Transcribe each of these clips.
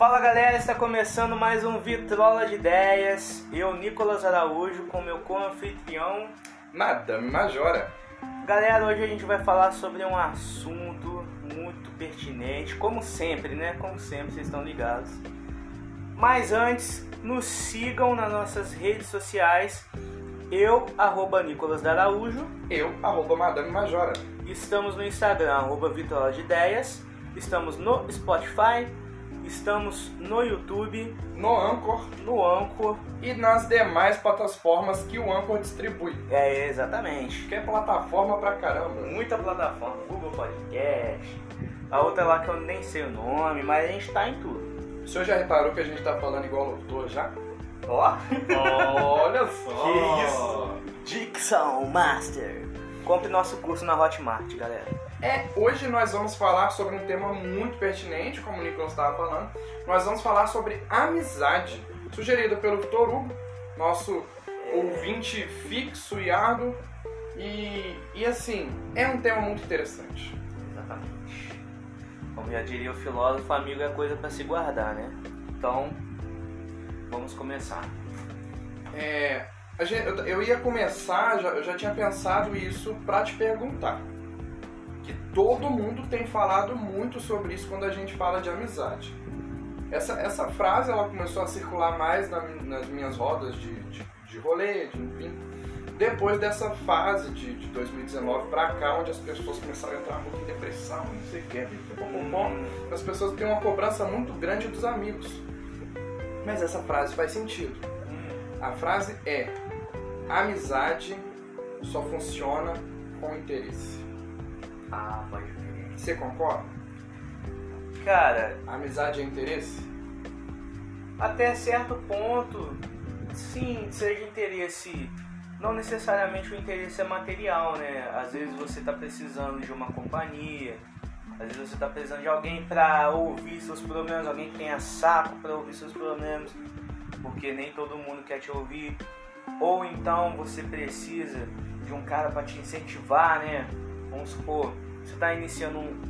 Fala galera, está começando mais um Vitrola de Ideias. Eu, Nicolas Araújo, com meu co-anfitrião. Madame Majora. Galera, hoje a gente vai falar sobre um assunto muito pertinente, como sempre, né? Como sempre, vocês estão ligados. Mas antes, nos sigam nas nossas redes sociais. Eu, arroba Nicolas Araújo. Eu, arroba Madame Majora. Estamos no Instagram, arroba Vitrola de Ideias. Estamos no Spotify, estamos no YouTube, No Anchor no Anchor. e nas demais plataformas que o Anchor distribui. É, exatamente. Que é plataforma pra caramba. Muita plataforma, Google Podcast, a outra lá que eu nem sei o nome, mas a gente tá em tudo. O senhor já reparou que a gente tá falando igual locutor já? Ó, Olha só! Que isso? Dicção Master. Compre nosso curso na Hotmart, galera. É, hoje nós vamos falar sobre um tema muito pertinente, como o Nicolas estava falando. Nós vamos falar sobre amizade, sugerido pelo Vitor Hugo, nosso ouvinte fixo e árduo. E, e assim, é um tema muito interessante. Exatamente. Como já diria o filósofo, amigo é coisa pra se guardar, né? Então, vamos começar. É, gente- eu, eu ia começar, já- eu já tinha pensado isso pra te perguntar. Que todo mundo tem falado muito sobre isso quando a gente fala de amizade. Essa, essa frase ela começou a circular mais na- nas minhas rodas de, de, de rolê, de, enfim. Depois dessa fase de, de 2019 pra cá, onde as pessoas começaram a entrar um pouco em depressão, não sei o que, as pessoas têm uma cobrança muito grande dos amigos. Mas essa frase faz sentido. A frase é: amizade só funciona com interesse. Ah, pode crer. Você concorda? Cara, Amizade é interesse? até certo ponto, sim, seja interesse. Não necessariamente o interesse é material, né? Às vezes você tá precisando de uma companhia, às vezes você tá precisando de alguém pra ouvir seus problemas, alguém que tenha saco pra ouvir seus problemas, porque nem todo mundo quer te ouvir. Ou então você precisa de um cara pra te incentivar, né? Vamos supor, você tá iniciando um,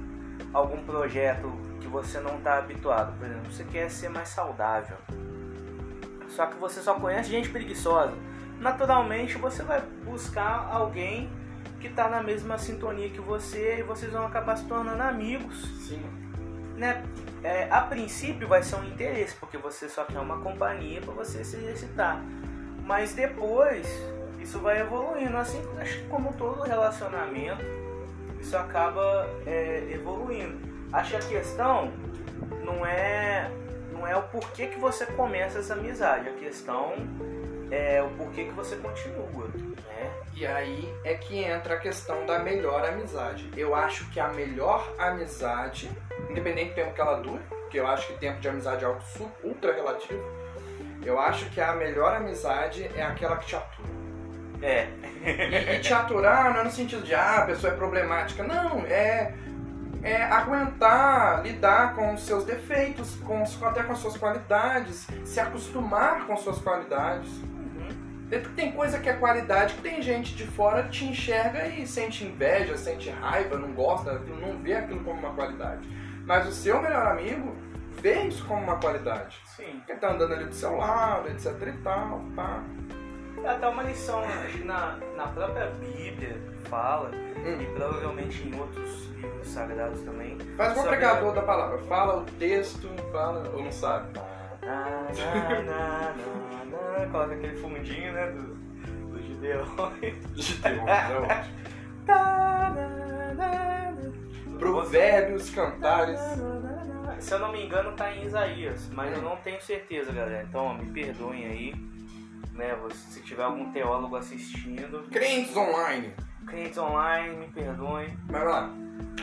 algum projeto que você não está habituado. Por exemplo, você quer ser mais saudável. Só que você só conhece gente preguiçosa. Naturalmente você vai buscar alguém que está na mesma sintonia que você e vocês vão acabar se tornando amigos. Sim. Né? É, a princípio vai ser um interesse, porque você só quer uma companhia para você se exercitar. Mas depois isso vai evoluindo, assim acho que como todo relacionamento, isso acaba é, evoluindo. Acho que a questão não é não é o porquê que você começa essa amizade, a questão é o porquê que você continua, né? E aí é que entra a questão da melhor amizade. Eu acho que a melhor amizade, independente do tempo que ela dure, porque eu acho que tempo de amizade é algo ultra relativo, eu acho que a melhor amizade é aquela que te atura. É, E, e te aturar não é no sentido de, ah, a pessoa é problemática. Não, é, é aguentar, lidar com os seus defeitos, com, até com as suas qualidades, se acostumar com suas qualidades. Uhum. Tem- Tem coisa que é qualidade que tem gente de fora te enxerga e sente inveja, sente raiva, não gosta, não vê aquilo como uma qualidade. Mas o seu melhor amigo vê isso como uma qualidade. sim. Porque tá andando ali do seu lado, etc e tal, tá. Até uma lição, acho que na, na própria Bíblia fala, Hum. e provavelmente em outros livros sagrados também. Faz sobre pregador da palavra. Fala o texto, fala. Ou não sabe? Na, na, na, Coloca aquele fundinho, né? Do, do Gideon. Na, na. Provérbios, cantares. Se eu não me engano, tá em Isaías, mas eu não tenho certeza, galera. Então, ó, me perdoem aí, né? Se tiver algum teólogo assistindo, Crentes online. clientes online, me perdoem. Mas vai lá.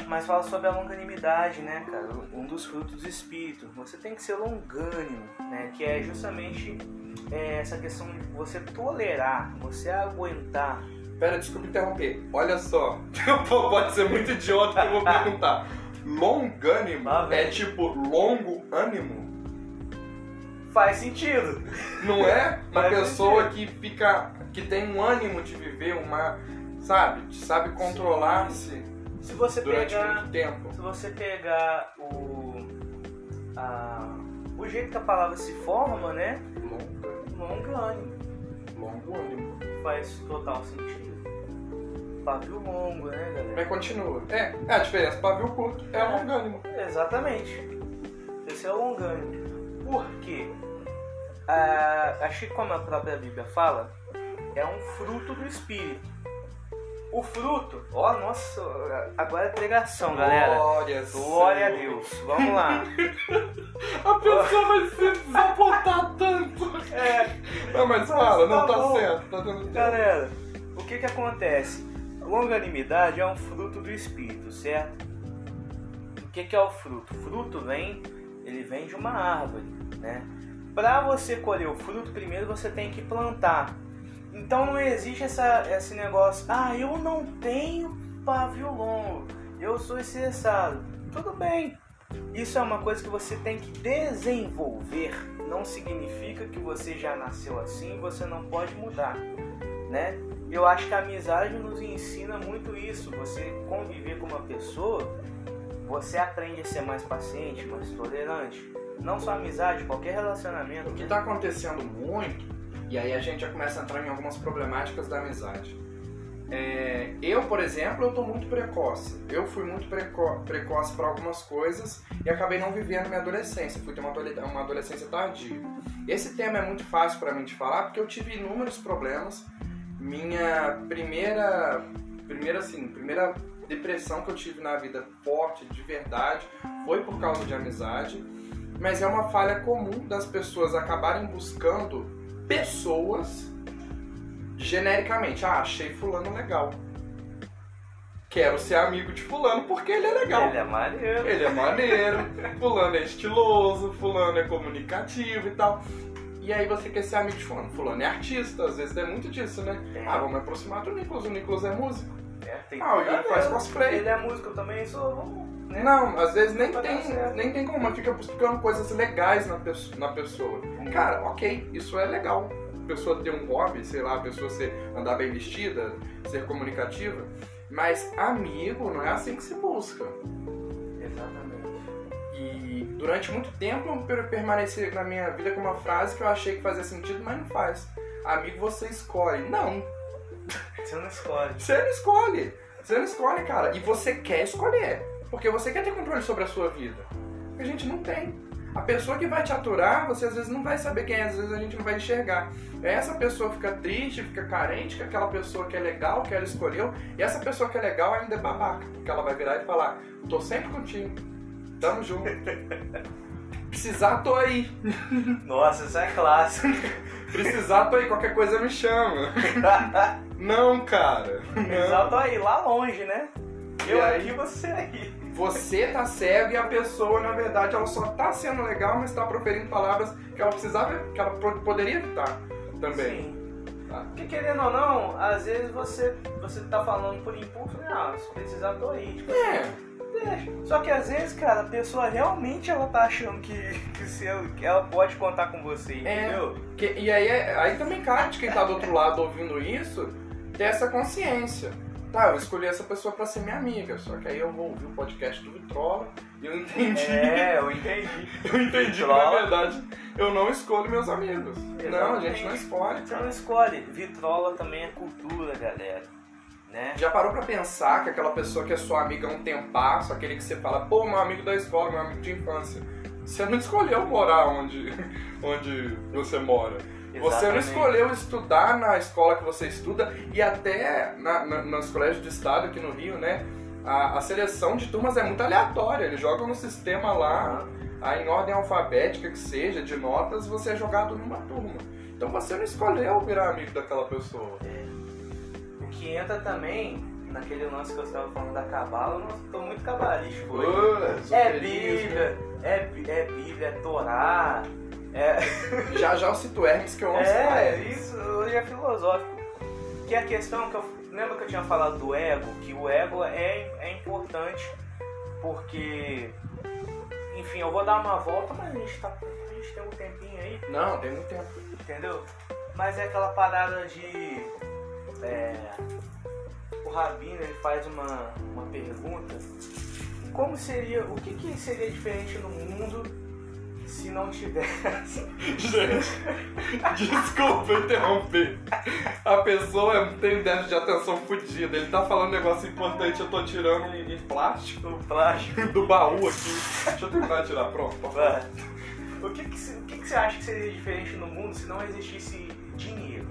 Mas fala sobre a longanimidade, né, cara? Um dos frutos do espírito. Você tem que ser longânimo, né? Que é justamente é, essa questão de você tolerar, você aguentar. Pera, desculpa interromper. Olha só. Pode ser muito idiota que eu vou perguntar. Longânimo Ah, é tipo longo ânimo? Faz sentido. Não é? Uma Faz pessoa que fica. que tem um ânimo de viver, uma. sabe? Sabe controlar-se Se você durante pegar, muito tempo. se você pegar o a o jeito que a palavra se forma, né? Longa. Longânimo. Longo ânimo. Faz total sentido. Pavio longo, né, galera? Mas continua. É, é a diferença. Pavio curto é É. longânimo. Exatamente. Esse é o longânimo. Por quê? Ah, acho que como a própria Bíblia fala, é um fruto do Espírito. O fruto, ó, nossa, agora é pregação, galera. Glória, Glória a Deus. Vamos lá. A pessoa vai se desapontar tanto. É, Não, mas fala, não tá tá bom. certo. Tá dando certo. galera, o que que acontece? Longanimidade é um fruto do Espírito, certo? O que que é o fruto? O fruto vem, ele vem de uma árvore, né? Para você colher o fruto, primeiro você tem que plantar. Então não existe essa, esse negócio, ah, eu não tenho pavio longo, eu sou estressado. Tudo bem, isso é uma coisa que você tem que desenvolver. Não significa que você já nasceu assim você não pode mudar, né? Eu acho que a amizade nos ensina muito isso. Você conviver com uma pessoa, você aprende a ser mais paciente, mais tolerante. Não só amizade, qualquer relacionamento. O que né? tá acontecendo muito, e aí a gente já começa a entrar em algumas problemáticas da amizade. É, eu, por exemplo, eu tô muito precoce. Eu fui muito preco precoce para algumas coisas e acabei não vivendo minha adolescência. Fui ter uma, uma adolescência tardia. Esse tema é muito fácil para mim de falar porque eu tive inúmeros problemas. Minha primeira, primeira assim, primeira depressão que eu tive na vida forte, de verdade, foi por causa de amizade. Mas é uma falha comum das pessoas acabarem buscando pessoas genericamente. Ah, achei fulano legal. Quero ser amigo de fulano porque ele é legal. Ele é maneiro. Ele é maneiro, fulano é estiloso, fulano é comunicativo e tal. E aí você quer ser amigo de fulano. Fulano é artista, às vezes é muito disso, né? É. Ah, vamos me aproximar do Nicolas, o Nicolas é músico. É, tem Ah, o Yuri faz cosplay. Ele é músico também, vamos, Né? Não, às vezes nem tem, nem tem como, mas fica buscando coisas legais na, pesso- na pessoa. Cara, ok, isso é legal. A pessoa ter um hobby, sei lá, a pessoa ser, andar bem vestida, ser comunicativa. Mas amigo não é assim que se busca. Exatamente. E durante muito tempo eu per- permaneci na minha vida com uma frase que eu achei que fazia sentido, mas não faz. Amigo você escolhe. Não, Você não escolhe. você não escolhe. Você não escolhe, cara. E você quer escolher. Porque você quer ter controle sobre a sua vida. A gente não tem. A pessoa que vai te aturar, você às vezes não vai saber quem é, às vezes a gente não vai enxergar. Essa pessoa fica triste, fica carente com aquela pessoa que é legal, que ela escolheu, e essa pessoa que é legal ainda é babaca, porque ela vai virar e falar: tô sempre contigo, tamo junto. Precisar, tô aí. Nossa, isso é clássico. Precisar, tô aí. Qualquer coisa me chama. Não, cara. Não. Exato aí, lá longe, né? Eu aí? aqui, você aí. Você tá cego e a pessoa, na verdade, ela só tá sendo legal, mas tá proferindo palavras que ela precisava, que ela poderia evitar também. Sim. Tá? Porque querendo ou não, às vezes você, você tá falando por impulso, né? Ah, se precisar, tô aí. Tipo, É, deixa. Só que às vezes, cara, a pessoa realmente ela tá achando que, que, se ela, que ela pode contar com você, É. entendeu? que- e aí, é- aí também cabe de quem tá do outro lado ouvindo isso, ter essa consciência. Tá, eu escolhi essa pessoa pra ser minha amiga, só que aí eu vou ouvir o podcast do Vitrola e eu entendi. É, eu entendi. Eu entendi que, na Vitrola. verdade, eu não escolho meus amigos. Não, a gente não escolhe. Você não escolhe. Vitrola também é cultura, galera. Né? Já parou pra pensar que aquela pessoa que é sua amiga há um tempasso, aquele que você fala, pô, meu amigo da escola, meu amigo de infância. Você não escolheu morar onde, onde você mora. Você não Exatamente. escolheu estudar na escola que você estuda e até na, na, nos colégios de estado aqui no Rio, né? A, a seleção de turmas é muito aleatória. Eles jogam no sistema lá, aí em ordem alfabética que seja, de notas, você é jogado numa turma. Então você não escolheu virar amigo daquela pessoa. O que entra também naquele lance que eu estava falando da cabala, eu não tô muito cabalístico hoje. É esoterismo. Bíblia, é, Bí- é Bíblia, é Torá, é, Já já eu cito Hermes que eu amo é Hermes. isso, hoje é filosófico. Que a questão que eu. Lembra que eu tinha falado do ego? Que o ego é, é importante porque. Enfim, eu vou dar uma volta, mas a gente, tá, a gente tem um tempinho aí, Não, tem muito tempo. entendeu? Mas é aquela parada de. É, o Rabino ele faz uma, uma pergunta. Como seria. O que, que seria diferente no mundo se não tivesse. Gente, desculpa interromper. A pessoa tem déficit de atenção fodida. Ele tá falando um negócio importante, eu tô tirando um, um plástico plástico. do baú aqui. Deixa eu terminar de tirar, pronto. falar. O que que, o que que você acha que seria diferente no mundo se não existisse? Dinheiro,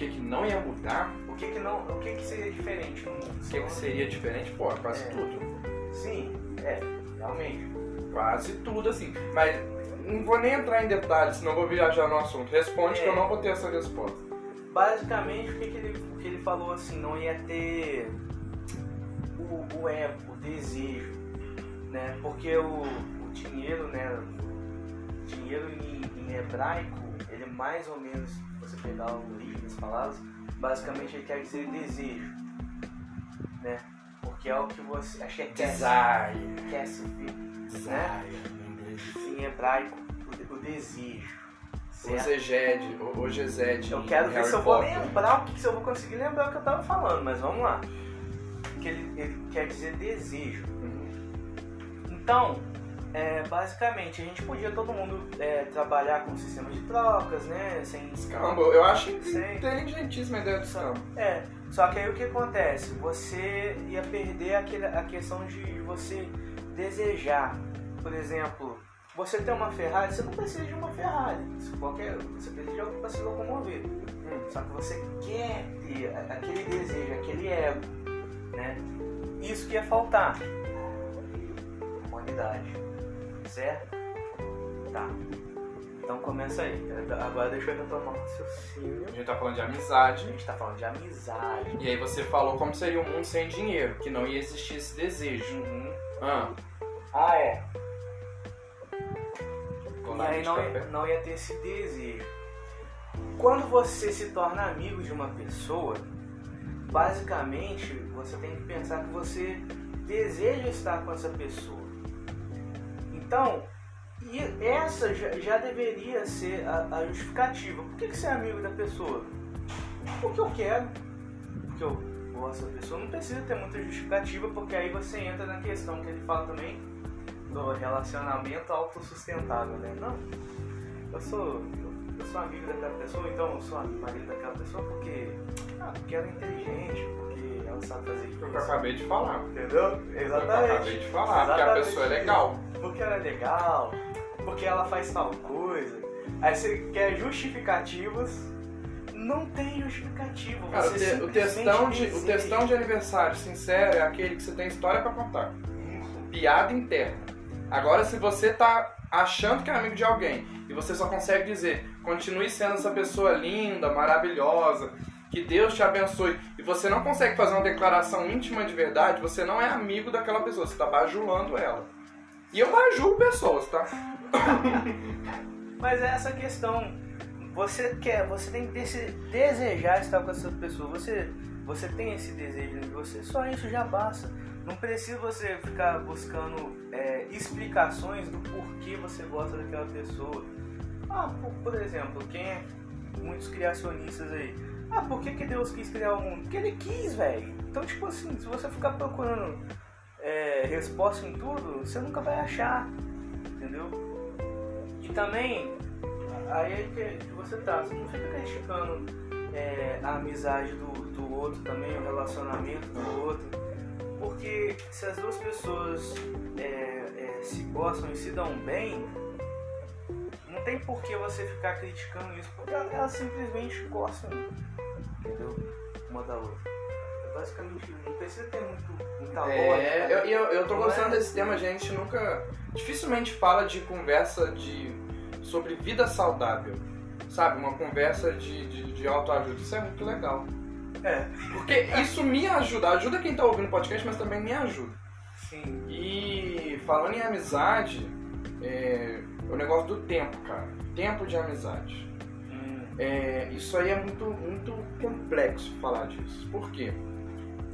que, que não ia mudar? O que que não, o que que seria diferente no mundo? O que, que seria diferente? Pô, quase É. tudo. Sim, é, realmente. Quase tudo, assim. Mas não vou nem entrar em detalhes, senão vou viajar no assunto. Responde que eu não vou ter essa resposta. Basicamente, o que, que, ele, o que ele falou assim, não ia ter o, o ego, o desejo, né? Porque o, o dinheiro, né? O dinheiro em, em hebraico, é mais ou menos, se você pegar o origem das palavras, basicamente ele quer dizer desejo, né? Porque é o que você acha que é Desire. quer se ver, Desire. em inglês. em hebraico, o, o desejo. certo? Ogezed, o Ogezed. Eu quero ver Harry se eu vou Potter. lembrar o que se eu vou conseguir lembrar o que eu tava falando, mas vamos lá. Que ele, ele quer dizer desejo. Uhum. Então, é, basicamente, a gente podia todo mundo é, trabalhar com sistema de trocas, né? Sem Caramba, eu acho Sei. inteligentíssima a ideia do Sam. É, só que aí o que acontece? Você ia perder aquele, a questão de você desejar. Por exemplo, você tem uma Ferrari, você não precisa de uma Ferrari. Qualquer, você precisa de algo para se locomover. Só que você quer ter aquele desejo, aquele ego, né? Isso que ia faltar. Humanidade. Certo? Tá. Então começa aí. Agora deixa eu retomar o raciocínio. A gente tá falando de A amizade. gente tá falando de amizade. E aí você falou como seria um mundo sem dinheiro, que não ia existir esse desejo. Uhum. Ah, Ah, é. tô E aí não ia, não ia ter esse desejo. Quando você se torna amigo de uma pessoa, basicamente você tem que pensar que você deseja estar com essa pessoa. Então, e essa já, já deveria ser a, a justificativa. Por que, que você é amigo da pessoa? Porque eu quero. Porque eu gosto da pessoa. Não precisa ter muita justificativa, porque aí você entra na questão que ele fala também do relacionamento autossustentável, né? Não. Eu sou. Eu sou amigo daquela pessoa, então eu sou marido daquela pessoa porque. Ah, porque ela é inteligente, fazer Foi o que eu isso. acabei de falar. Entendeu? Que eu Exatamente. acabei de falar, porque a Exatamente pessoa é isso. legal. Porque ela é legal, porque ela faz tal coisa. Aí você quer justificativas. Não tem justificativa. Cara, o, você o textão de, o textão de aniversário sincero é aquele que você tem história pra contar. Piada interna. Agora, se você tá achando que é amigo de alguém e você só consegue dizer continue sendo essa pessoa linda, maravilhosa, que Deus te abençoe, e você não consegue fazer uma declaração íntima de verdade, você não é amigo daquela pessoa, você tá bajulando ela. E eu bajulo pessoas, tá? Mas é essa questão. Você quer, você tem que dese- desejar estar com essa pessoa. Você, você tem esse desejo em você, só isso já basta. Não precisa você ficar buscando é, explicações do porquê você gosta daquela pessoa. Ah, por, por exemplo, quem é muitos criacionistas aí? Ah, por que, que Deus quis criar o mundo? Porque ele quis, velho. Então, tipo assim, se você ficar procurando é, resposta em tudo, você nunca vai achar, entendeu? E também, aí é que você tá, você não fica criticando é, a amizade do, do outro também, o relacionamento do outro. Porque se as duas pessoas é, é, se gostam e se dão bem, não tem por que você ficar criticando isso, porque elas simplesmente gostam, entendeu? Uma da outra. Basicamente, não precisa ter muito, muita lógica. É, eu, eu, eu tô gostando é? desse tema, gente nunca. Dificilmente fala de conversa de sobre vida saudável. Sabe? Uma conversa de, de, de autoajuda. Isso é muito legal. É, Porque isso me ajuda. Ajuda quem tá ouvindo o podcast, mas também me ajuda. sim. E falando em amizade, é, o negócio do tempo, cara. Tempo de amizade. É, isso aí é muito, muito complexo falar disso. Por quê?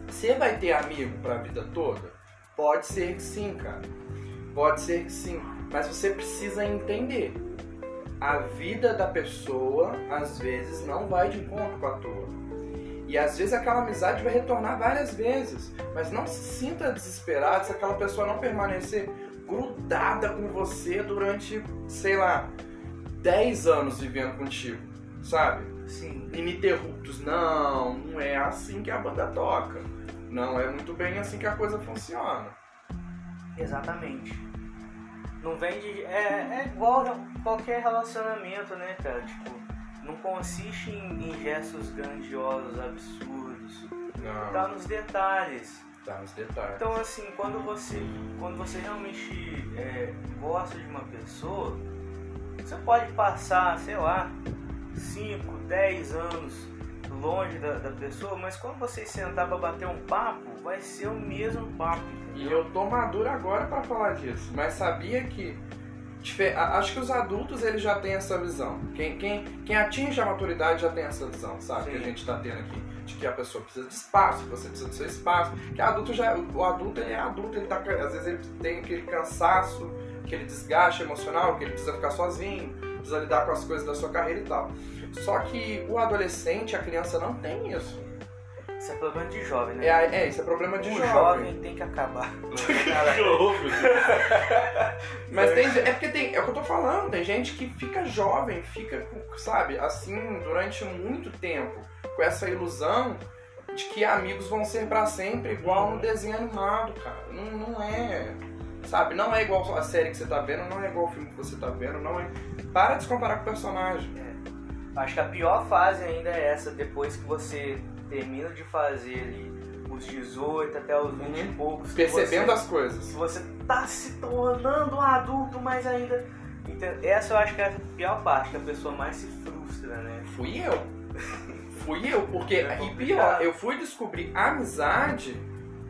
Você vai ter amigo pra vida toda? Pode ser que sim, cara. Pode ser que sim. Mas você precisa entender. A vida da pessoa, às vezes, não vai de encontro com a tua. E às vezes aquela amizade vai retornar várias vezes. Mas não se sinta desesperado se aquela pessoa não permanecer. grudada com você durante, sei lá, 10 anos vivendo contigo, sabe? Sim. Ininterruptos. Não, não é assim que a banda toca. Não é muito bem assim que a coisa funciona. Exatamente. Não vem de. É, é igual qualquer relacionamento, né, cara? Tipo, não consiste em, em gestos grandiosos, absurdos. Não. Tá nos detalhes. Tá nos detalhes. Então assim, quando você, quando você realmente é, gosta de uma pessoa, você pode passar, sei lá, 5, 10 anos longe da, da, pessoa, mas quando vocês sentar pra bater um papo, vai ser o mesmo papo. E eu tô maduro agora para falar disso, mas sabia que acho que os adultos eles já têm essa visão. Quem, quem, quem atinge a maturidade já tem essa visão, sabe? Sim. Que a gente tá tendo aqui. De que a pessoa precisa de espaço, que você precisa do seu espaço. Que adulto já. O adulto ele é adulto, ele tá. Às vezes ele tem aquele cansaço, aquele desgaste emocional, que ele precisa ficar sozinho, precisa lidar com as coisas da sua carreira e tal. Só que o adolescente, a criança não tem isso. Isso é problema de jovem, né? É, é isso é problema de o jovem. jovem tem que acabar. Mas tem, é porque tem, é o que eu tô falando, tem gente que fica jovem, fica, sabe, assim, durante muito tempo, com essa ilusão de que amigos vão ser para sempre, igual no desenho animado, cara. Não, não é. Sabe, não é igual a série que você tá vendo, não é igual o filme que você tá vendo, não é. Para de se comparar com o personagem. É. Acho que a pior fase ainda é essa, depois que você termina de fazer ali os 18 até os 20 uhum. e poucos. Percebendo você, as coisas. Você tá se tornando um adulto, mas ainda. Então, essa eu acho que é a pior parte, que a pessoa mais se frustra, né? Fui eu. fui eu, porque. É e pior, eu fui descobrir amizade.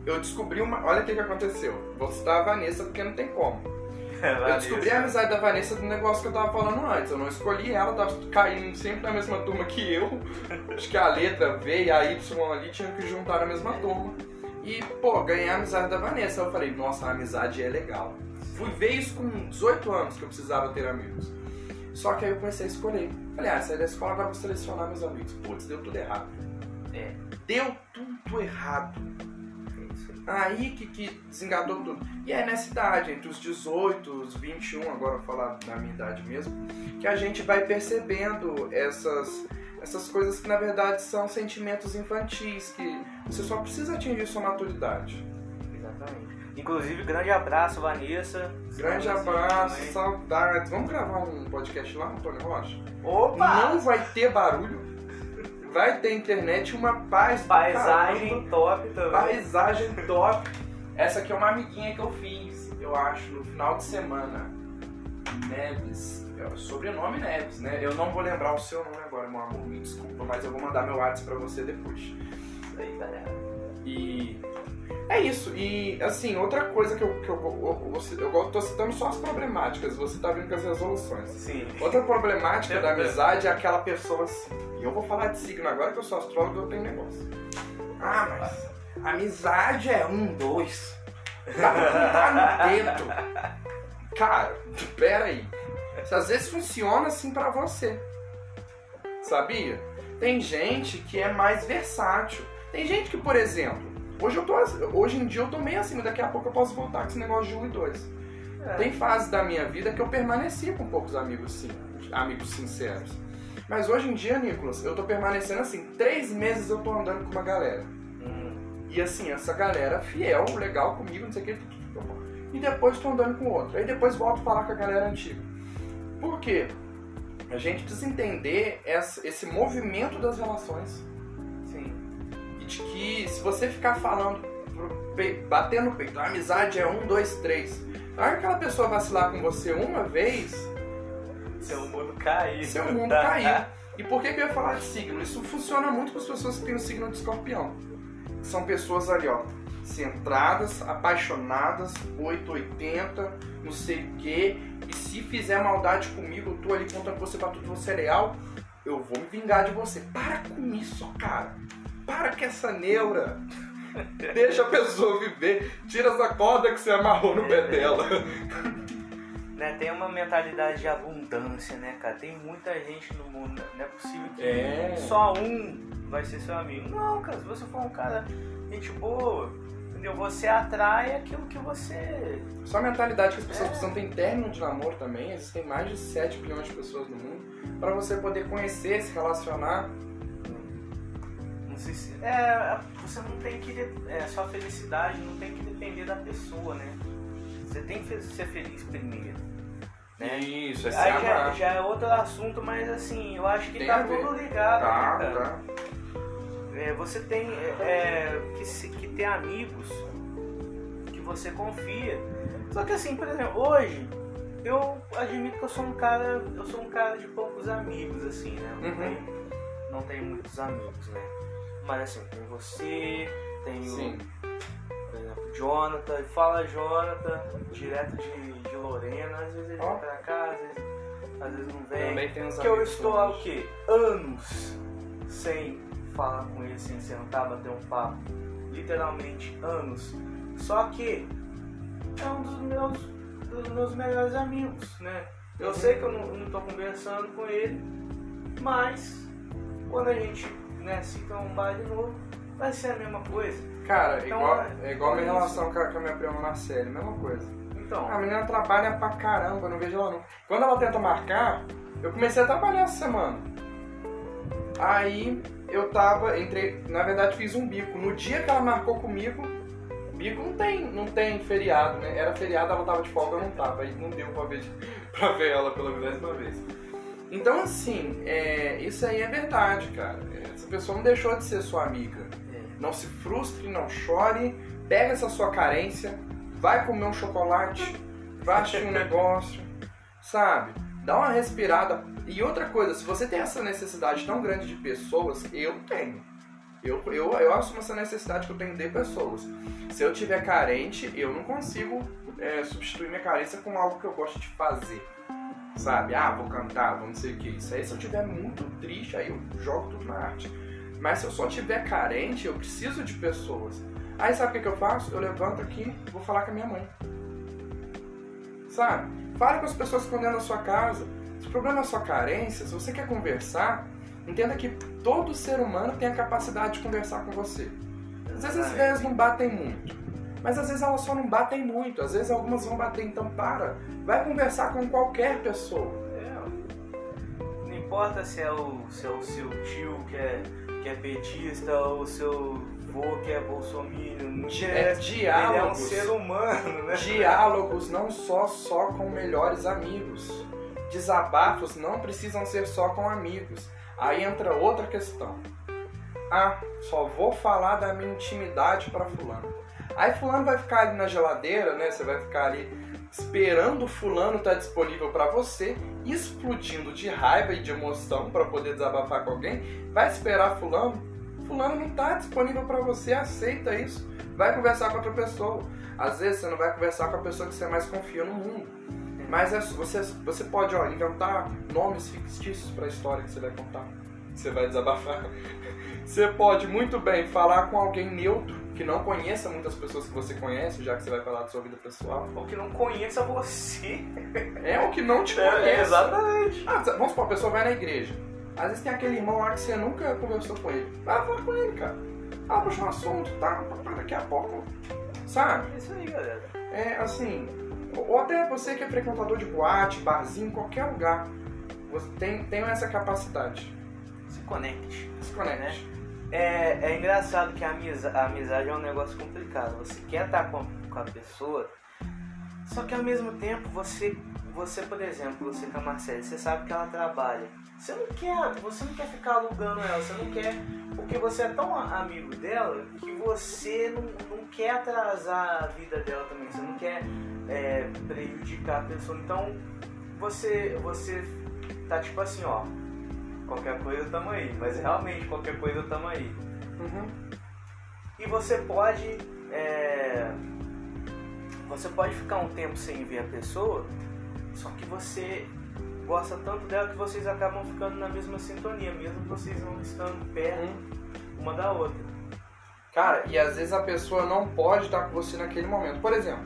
Eu descobri uma. Olha o que, que aconteceu. Vou citar a Vanessa porque não tem como. eu descobri a amizade da Vanessa do negócio que eu tava falando antes. Eu não escolhi ela, tava caindo sempre na mesma turma que eu. Acho que a letra V e a Y ali tinham que juntar na mesma turma. E, pô, ganhei a amizade da Vanessa. Eu falei, nossa, a amizade é legal. Fui ver isso com 18 anos que eu precisava ter amigos. Só que aí eu comecei a escolher. Falei, ah, saí da escola, agora vou selecionar meus amigos. Putz, deu tudo errado. É. Deu tudo errado. Aí que, que desengadou tudo. E é nessa idade, entre os 18, os 21, agora vou falar na minha idade mesmo, que a gente vai percebendo essas, essas coisas que na verdade são sentimentos infantis, que você só precisa atingir sua maturidade. Exatamente. Inclusive, grande abraço, Vanessa. Grande abraço, saudades. Vamos gravar um podcast lá, Antônio Rocha? Opa! Não vai ter barulho vai ter internet uma paz. Paisagem caramba. top também. Paisagem top. Essa aqui é uma amiguinha que eu fiz, eu acho, no final de semana. Neves. É sobrenome Neves, né? Eu não vou lembrar o seu nome agora, meu amor. Me desculpa, mas eu vou mandar meu WhatsApp pra você depois. Isso aí, galera. E é isso. E, assim, outra coisa que eu, que eu, eu, eu, eu tô citando só as problemáticas, você tá vindo com as resoluções. Sim. Outra problemática da amizade é aquela pessoa assim. E eu vou falar de signo agora que eu sou astrólogo e eu tenho negócio. Ah, mas amizade é um, dois. Dá pra contar no dedo. Cara, pera aí. Isso às vezes funciona assim para você. Sabia? Tem gente que é mais versátil. Tem gente que, por exemplo, Hoje, eu tô, hoje em dia eu tô meio assim, mas daqui a pouco eu posso voltar com esse negócio de 1 e 2. É. Tem fases da minha vida que eu permaneci com poucos amigos sim, amigos sinceros. Mas hoje em dia, Nicolas, eu tô permanecendo assim, três meses eu tô andando com uma galera. Hum. E assim, essa galera fiel, legal comigo, não sei o que. E depois tô andando com outra. Aí depois volto a falar com a galera antiga. Por quê? A gente precisa entender esse movimento das relações de que se você ficar falando, batendo no peito, a amizade é um, dois, três. Na hora que aquela pessoa vacilar com você uma vez. Seu mundo caiu. Seu mundo caiu. E por que, que eu ia falar de signo? Isso funciona muito com as pessoas que têm o signo de escorpião. São pessoas ali, ó, centradas, apaixonadas, 880, não sei o quê. E se fizer maldade comigo, eu tô ali contando você pra tudo, você é eu vou me vingar de você. Para com isso, cara. Para com essa neura. Deixa a pessoa viver. Tira essa corda que você amarrou no pé dela. Né, tem uma mentalidade de abundância, né, cara? Tem muita gente no mundo. Não é possível que é. só um vai ser seu amigo. Não, cara, se você for um cara gente boa, Entendeu? Você atrai aquilo que você. Só a mentalidade que as pessoas É. precisam ter término de namoro também. Existem mais de 7 bilhões de pessoas no mundo. Pra você poder conhecer, se relacionar. Não sei se. É, você não tem que. É, sua felicidade não tem que depender da pessoa, né? Você tem que ser feliz primeiro. Né? Isso, é Aí já, já é outro assunto, mas assim, eu acho que Tem tá tudo ligado, Tá, né, cara? tá. É, você tem é, que, que ter amigos que você confia. Só que assim, por exemplo, hoje eu admito que eu sou um cara. Eu sou um cara de poucos amigos, assim, né? Não, Uhum. tenho, não tenho muitos amigos, né? Mas assim, tem você, tenho, Sim. exemplo, Jonathan, fala Jonathan, direto de, de Lorena, às vezes ele vem pra cá, às vezes, às vezes não vem. Também tem uns Porque eu estou há o quê? Anos sem falar com ele, sem sentar, bater um papo. Literalmente anos. Só que é um dos meus, dos meus melhores amigos, né? Eu sei que eu não, não tô conversando com ele, mas quando a gente né, se pra um bar de novo, vai ser a mesma coisa. Cara, Então, igual, é- é igual a minha relação com a, com a minha prima Marcele, mesma coisa. Então, A menina trabalha pra caramba, eu não vejo ela nunca. Quando ela tenta marcar, eu comecei a trabalhar essa semana. Aí eu tava, entrei, na verdade fiz um bico. No dia que ela marcou comigo, bico não tem, não tem feriado, né? Era feriado, ela tava de folga, eu não tava. Aí não deu pra ver, pra ver ela pela vigésima vez. Então assim, é, isso aí é verdade, cara. Essa pessoa não deixou de ser sua amiga. Não se frustre, não chore, pega essa sua carência, vai comer um chocolate, vai assistir um negócio, sabe? Dá uma respirada. E outra coisa, se você tem essa necessidade tão grande de pessoas, eu tenho. Eu, eu, eu assumo essa necessidade que eu tenho de pessoas. Se eu tiver carente, eu não consigo é, substituir minha carência com algo que eu gosto de fazer. Sabe? Ah, vou cantar, vou não sei o que. Isso aí, se eu tiver muito triste, aí eu jogo tudo na arte. Mas se eu só tiver carente, eu preciso de pessoas. Aí sabe o que, que eu faço? Eu levanto aqui vou falar com a minha mãe. Sabe? Fale com as pessoas que estão dentro da sua casa. Se o problema é a sua carência, se você quer conversar, entenda que todo ser humano tem a capacidade de conversar com você. Às vezes as ideias não batem muito. Mas às vezes elas só não batem muito. Às vezes algumas vão bater, então para. Vai conversar com qualquer pessoa. É, não importa se é o, se é o seu tio que é, que é petista ou o seu vô que é bolsominion. É interessa. Ele é um diálogos. ser humano, né? Diálogos não só só com melhores amigos. Desabafos não precisam ser só com amigos. Aí entra outra questão. Ah, só vou falar da minha intimidade para fulano. Aí fulano vai ficar ali na geladeira, né? Você vai ficar ali esperando o fulano estar disponível para você, explodindo de raiva e de emoção para poder desabafar com alguém. Vai esperar fulano? Fulano não está disponível para você, aceita isso. Vai conversar com outra pessoa. Às vezes você não vai conversar com a pessoa que você mais confia no mundo. Mas é- você, você pode ó, inventar nomes fictícios para a história que você vai contar. Você vai desabafar. Você pode muito bem falar com alguém neutro, que não conheça muitas pessoas que você conhece, já que você vai falar da sua vida pessoal. Ou que não conheça você. É o que não te É, conhece. exatamente. Ah, vamos supor, a pessoa vai na igreja. Às vezes tem aquele irmão lá que você nunca conversou com ele. Vai falar com ele, cara. Ah, puxa um assunto, tá? Daqui a pouco. Sabe? É isso aí, galera. É assim, ou até você que é frequentador de boate, barzinho, qualquer lugar, você tem, tem essa capacidade. Se conecte. Se conecte. É, é engraçado que a amizade, a amizade é um negócio complicado. Você quer estar com, com a pessoa, só que ao mesmo tempo você, você por exemplo, você com a Marcela, você sabe que ela trabalha. Você não quer, você não quer ficar alugando ela, você não quer, porque você é tão amigo dela que você não, não quer atrasar a vida dela também. Você não quer é, prejudicar a pessoa. Então você, você tá tipo assim, ó. Qualquer coisa tamo aí, mas realmente qualquer coisa tamo aí. Uhum. E você pode. é, Você pode ficar um tempo sem ver a pessoa, só que você gosta tanto dela que vocês acabam ficando na mesma sintonia, mesmo vocês não estando perto Uhum. uma da outra. Cara, e às vezes a pessoa não pode estar com você naquele momento. Por exemplo,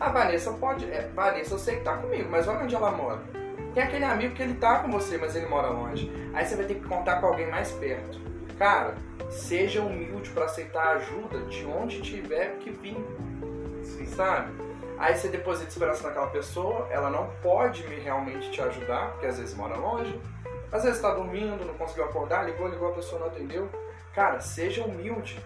a Vanessa pode. É, Vanessa eu sei que tá comigo, mas olha onde ela mora. Tem aquele amigo que ele tá com você, mas ele mora longe. Aí você vai ter que contar com alguém mais perto. Cara, seja humilde para aceitar ajuda de onde tiver que vir. Sim. Sabe? Aí você deposita esperança naquela pessoa, ela não pode me realmente te ajudar, porque às vezes mora longe, às vezes está dormindo, não conseguiu acordar, ligou, ligou, a pessoa não atendeu. Cara, seja humilde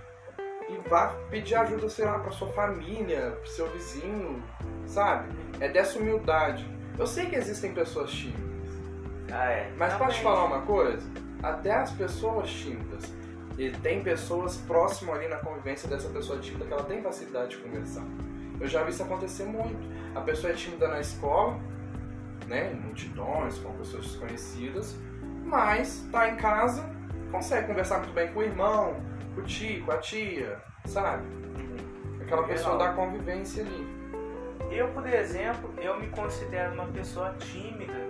e vá pedir ajuda, sei lá, pra sua família, pro seu vizinho, sabe? É dessa humildade. Eu sei que existem pessoas tímidas, Ah, é. mas Também. pode te falar uma coisa? Até as pessoas tímidas, e tem pessoas próximas ali na convivência dessa pessoa tímida que ela tem facilidade de conversar. Eu já vi isso acontecer muito. A pessoa é tímida na escola, né, em multidões, com pessoas desconhecidas, mas tá em casa, consegue conversar muito bem com o irmão, com o tio, com a tia, sabe? Aquela pessoa da convivência ali. Eu, por exemplo, eu me considero uma pessoa tímida,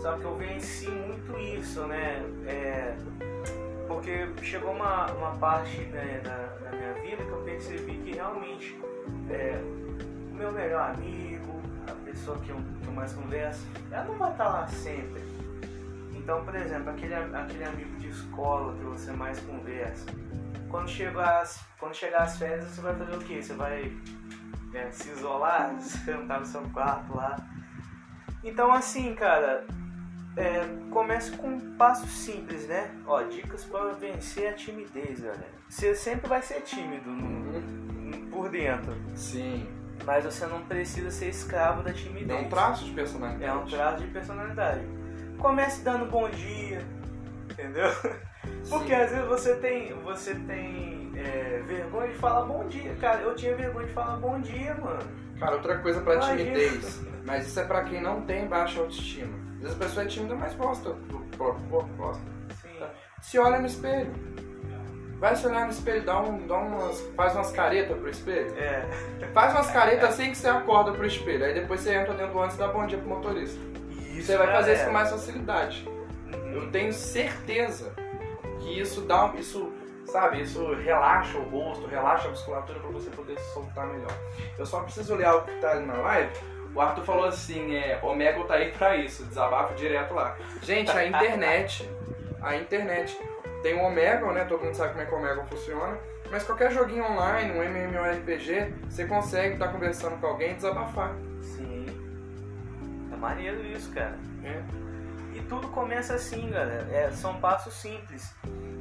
só que eu venci muito isso, né? É, porque chegou uma, uma parte né, da, da minha vida que eu percebi que realmente é, o meu melhor amigo, a pessoa que eu, que eu mais converso, ela não vai estar lá sempre. Então, por exemplo, aquele, aquele amigo de escola que você mais conversa, quando chegar as, quando chegar as férias, você vai fazer o quê? Você vai é, se isolar, sentar no seu quarto lá. Então assim, cara, é, comece com um passo simples, né? Ó, dicas para vencer a timidez, galera. Você sempre vai ser tímido no- no- por dentro, Sim. mas você não precisa ser escravo da É timidez. um traço de personalidade. É um traço de personalidade. Comece dando bom dia, entendeu? Porque Sim. às vezes você tem, você tem é, vergonha de falar bom dia. Cara, eu tinha vergonha de falar bom dia, mano. Cara, outra coisa pra Imagina. timidez, mas isso é pra quem não tem baixa autoestima. Às vezes a pessoa é tímida, mas gosta do próprio corpo, gosta. Sim. Se olha no espelho. Vai se olhar no espelho, dá, um, dá umas, faz umas caretas pro espelho. É. Faz umas caretas assim que você acorda pro espelho. Aí depois você entra dentro do ônibus e dá bom dia pro motorista. Isso, Você vai fazer isso galera. com mais facilidade. Uhum. Eu tenho certeza que isso dá isso, sabe, isso relaxa o rosto, relaxa a musculatura pra você poder se soltar melhor. Eu só preciso ler algo que tá ali na live. O Arthur falou assim, é, Omega tá aí pra isso, desabafo direto lá. Gente, a internet, a internet tem o Omega, né? Todo mundo sabe como é que o Omega funciona. Mas qualquer joguinho online, um MMORPG, você consegue estar conversando com alguém e desabafar. Sim. É maneiro isso, cara. né? Tudo começa assim, galera. É, são passos simples.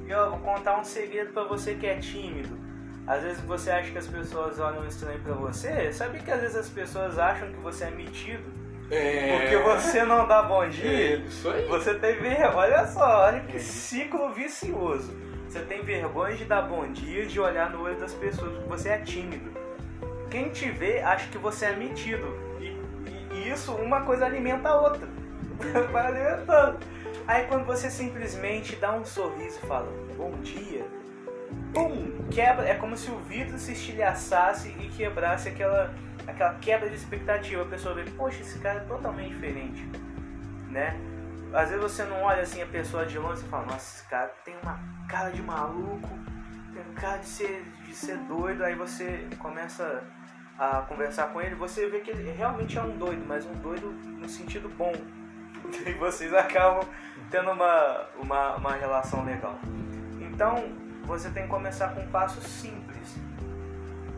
E eu vou contar um segredo pra você que é tímido. Às vezes você acha que as pessoas olham estranho pra você. Sabe que às vezes as pessoas acham que você é metido porque você não dá bom É, dia? isso aí. Você tem vergonha. Olha só, olha que ciclo vicioso. Você tem vergonha de dar bom dia, de olhar no olho das pessoas, porque você é tímido. Quem te vê acha que você é metido. E- e isso, uma coisa alimenta a outra. Vai alimentando. Aí quando você simplesmente dá um sorriso e fala, bom dia, pum, quebra. É como se o vidro se estilhaçasse e quebrasse aquela, aquela quebra de expectativa. A pessoa vê, poxa, esse cara é totalmente diferente, né? Às vezes você não olha assim a pessoa de longe e fala, nossa, esse cara tem uma cara de maluco, tem um cara de ser, de ser doido, aí você começa a conversar com ele, você vê que ele realmente é um doido, mas um doido no sentido bom. E vocês acabam tendo uma, uma, uma relação legal. Então, você tem que começar com um passo simples,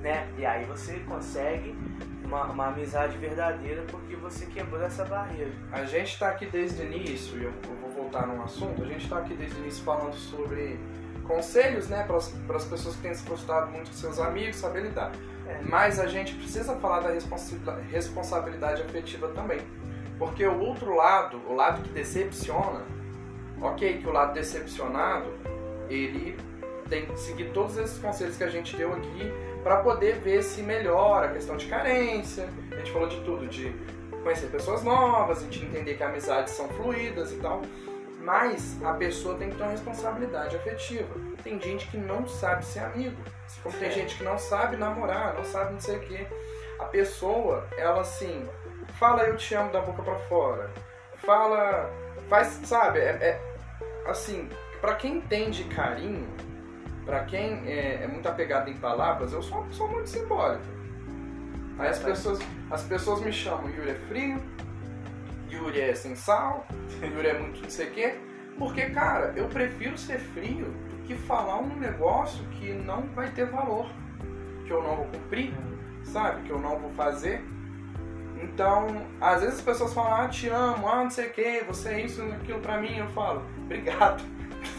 né? E aí você consegue uma, uma amizade verdadeira porque você quebrou essa barreira. A gente está aqui desde o início, e eu, eu vou voltar num assunto, a gente está aqui desde o início falando sobre conselhos, né, para as pessoas que têm se frustrado muito com seus amigos, saber lidar. É. Mas a gente precisa falar da responsabilidade, responsabilidade afetiva também. Porque o outro lado, o lado que decepciona, ok, que o lado decepcionado, ele tem que seguir todos esses conselhos que a gente deu aqui para poder ver se melhora a questão de carência. A gente falou de tudo, de conhecer pessoas novas, de entender que amizades são fluídas e tal. Mas a pessoa tem que ter uma responsabilidade afetiva. Tem gente que não sabe ser amigo. Como tem É. gente que não sabe namorar, não sabe não sei o quê. A pessoa, ela assim, fala eu te amo da boca pra fora. Fala, faz, sabe, é, é assim, pra quem entende carinho, pra quem é, é muito apegado em palavras, eu sou uma pessoa muito simbólica. Aí as pessoas, as pessoas me chamam Yuri é frio, Yuri é sem sal, Yuri é muito não sei o quê. Porque, cara, eu prefiro ser frio do que falar um negócio que não vai ter valor, que eu não vou cumprir, sabe? Que eu não vou fazer. Então, às vezes as pessoas falam, ah, te amo, ah, não sei o que, você é isso, aquilo pra mim. Eu falo, obrigado.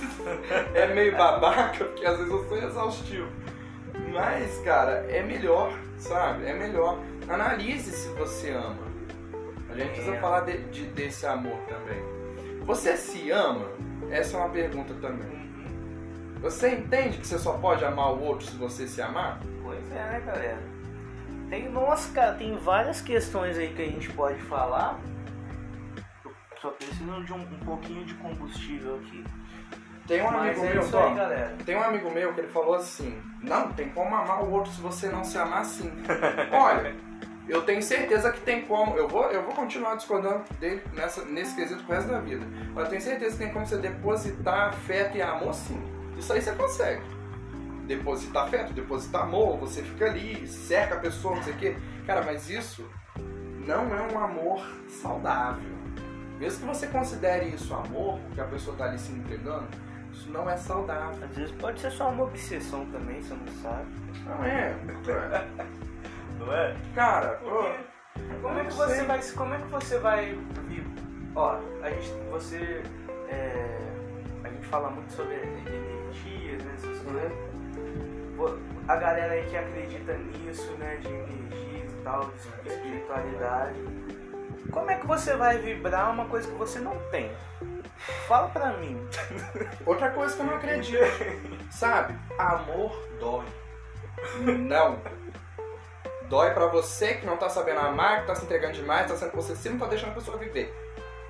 é meio babaca, porque às vezes eu sou exaustivo. Mas, cara, é melhor, sabe? É melhor. Analise se você ama. A gente precisa É. falar de, de- desse amor também. Você se ama? Essa é uma pergunta também. Você entende que você só pode amar o outro se você se amar? Pois é, né, galera? Tem, nossa, cara, tem várias questões aí que a gente pode falar. Eu só preciso de um, um pouquinho de combustível aqui. Tem um Mas amigo é meu, ó, aí, galera. tem um amigo meu que ele falou assim: Não, tem como amar o outro se você não se amar sim. Olha, eu tenho certeza que tem como. Eu vou, eu vou continuar discordando dele nessa, nesse quesito pro resto da vida. Mas eu tenho certeza que tem como você depositar afeto e amor sim. Isso aí você consegue. Depositar afeto, depositar amor, você fica ali, cerca a pessoa, não sei o quê. Cara, mas isso não é um amor saudável. Mesmo que você considere isso amor, porque a pessoa tá ali se entregando, isso não é saudável. Às vezes pode ser só uma obsessão também, você não sabe. Não é. Não é? Cara, pô, Como é que você sei. vai. Como é que você vai. Ó, a gente. Você. é, a gente fala muito sobre energias, né? Essas coisas. Pô, A galera aí que acredita nisso, né? De energias e tal, de espiritualidade. Como é que você vai vibrar uma coisa que você não tem? Fala pra mim. Outra coisa que eu não acredito, sabe? Amor dói. Não. Dói pra você que não tá sabendo amar, que tá se entregando demais, tá sendo possessivo, não tá deixando a pessoa viver.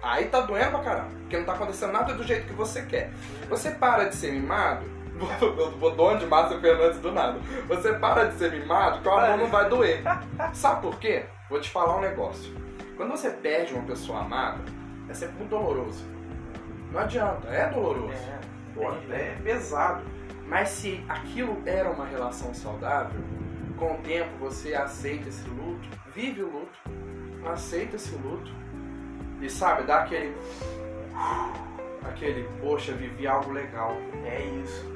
Aí tá doendo pra caramba, porque não tá acontecendo nada do jeito que você quer. Você para de ser mimado, dono de Márcio Fernandes do nada. Você para de ser mimado, que o amor não vai doer. Sabe por quê? Vou te falar um negócio. Quando você perde uma pessoa amada, é sempre muito doloroso. Não adianta, é doloroso. É, Pô, é pesado. Mas se aquilo era uma relação saudável, com o tempo você aceita esse luto, vive o luto, aceita esse luto e sabe, dá aquele. aquele, poxa, vivi algo legal. é isso.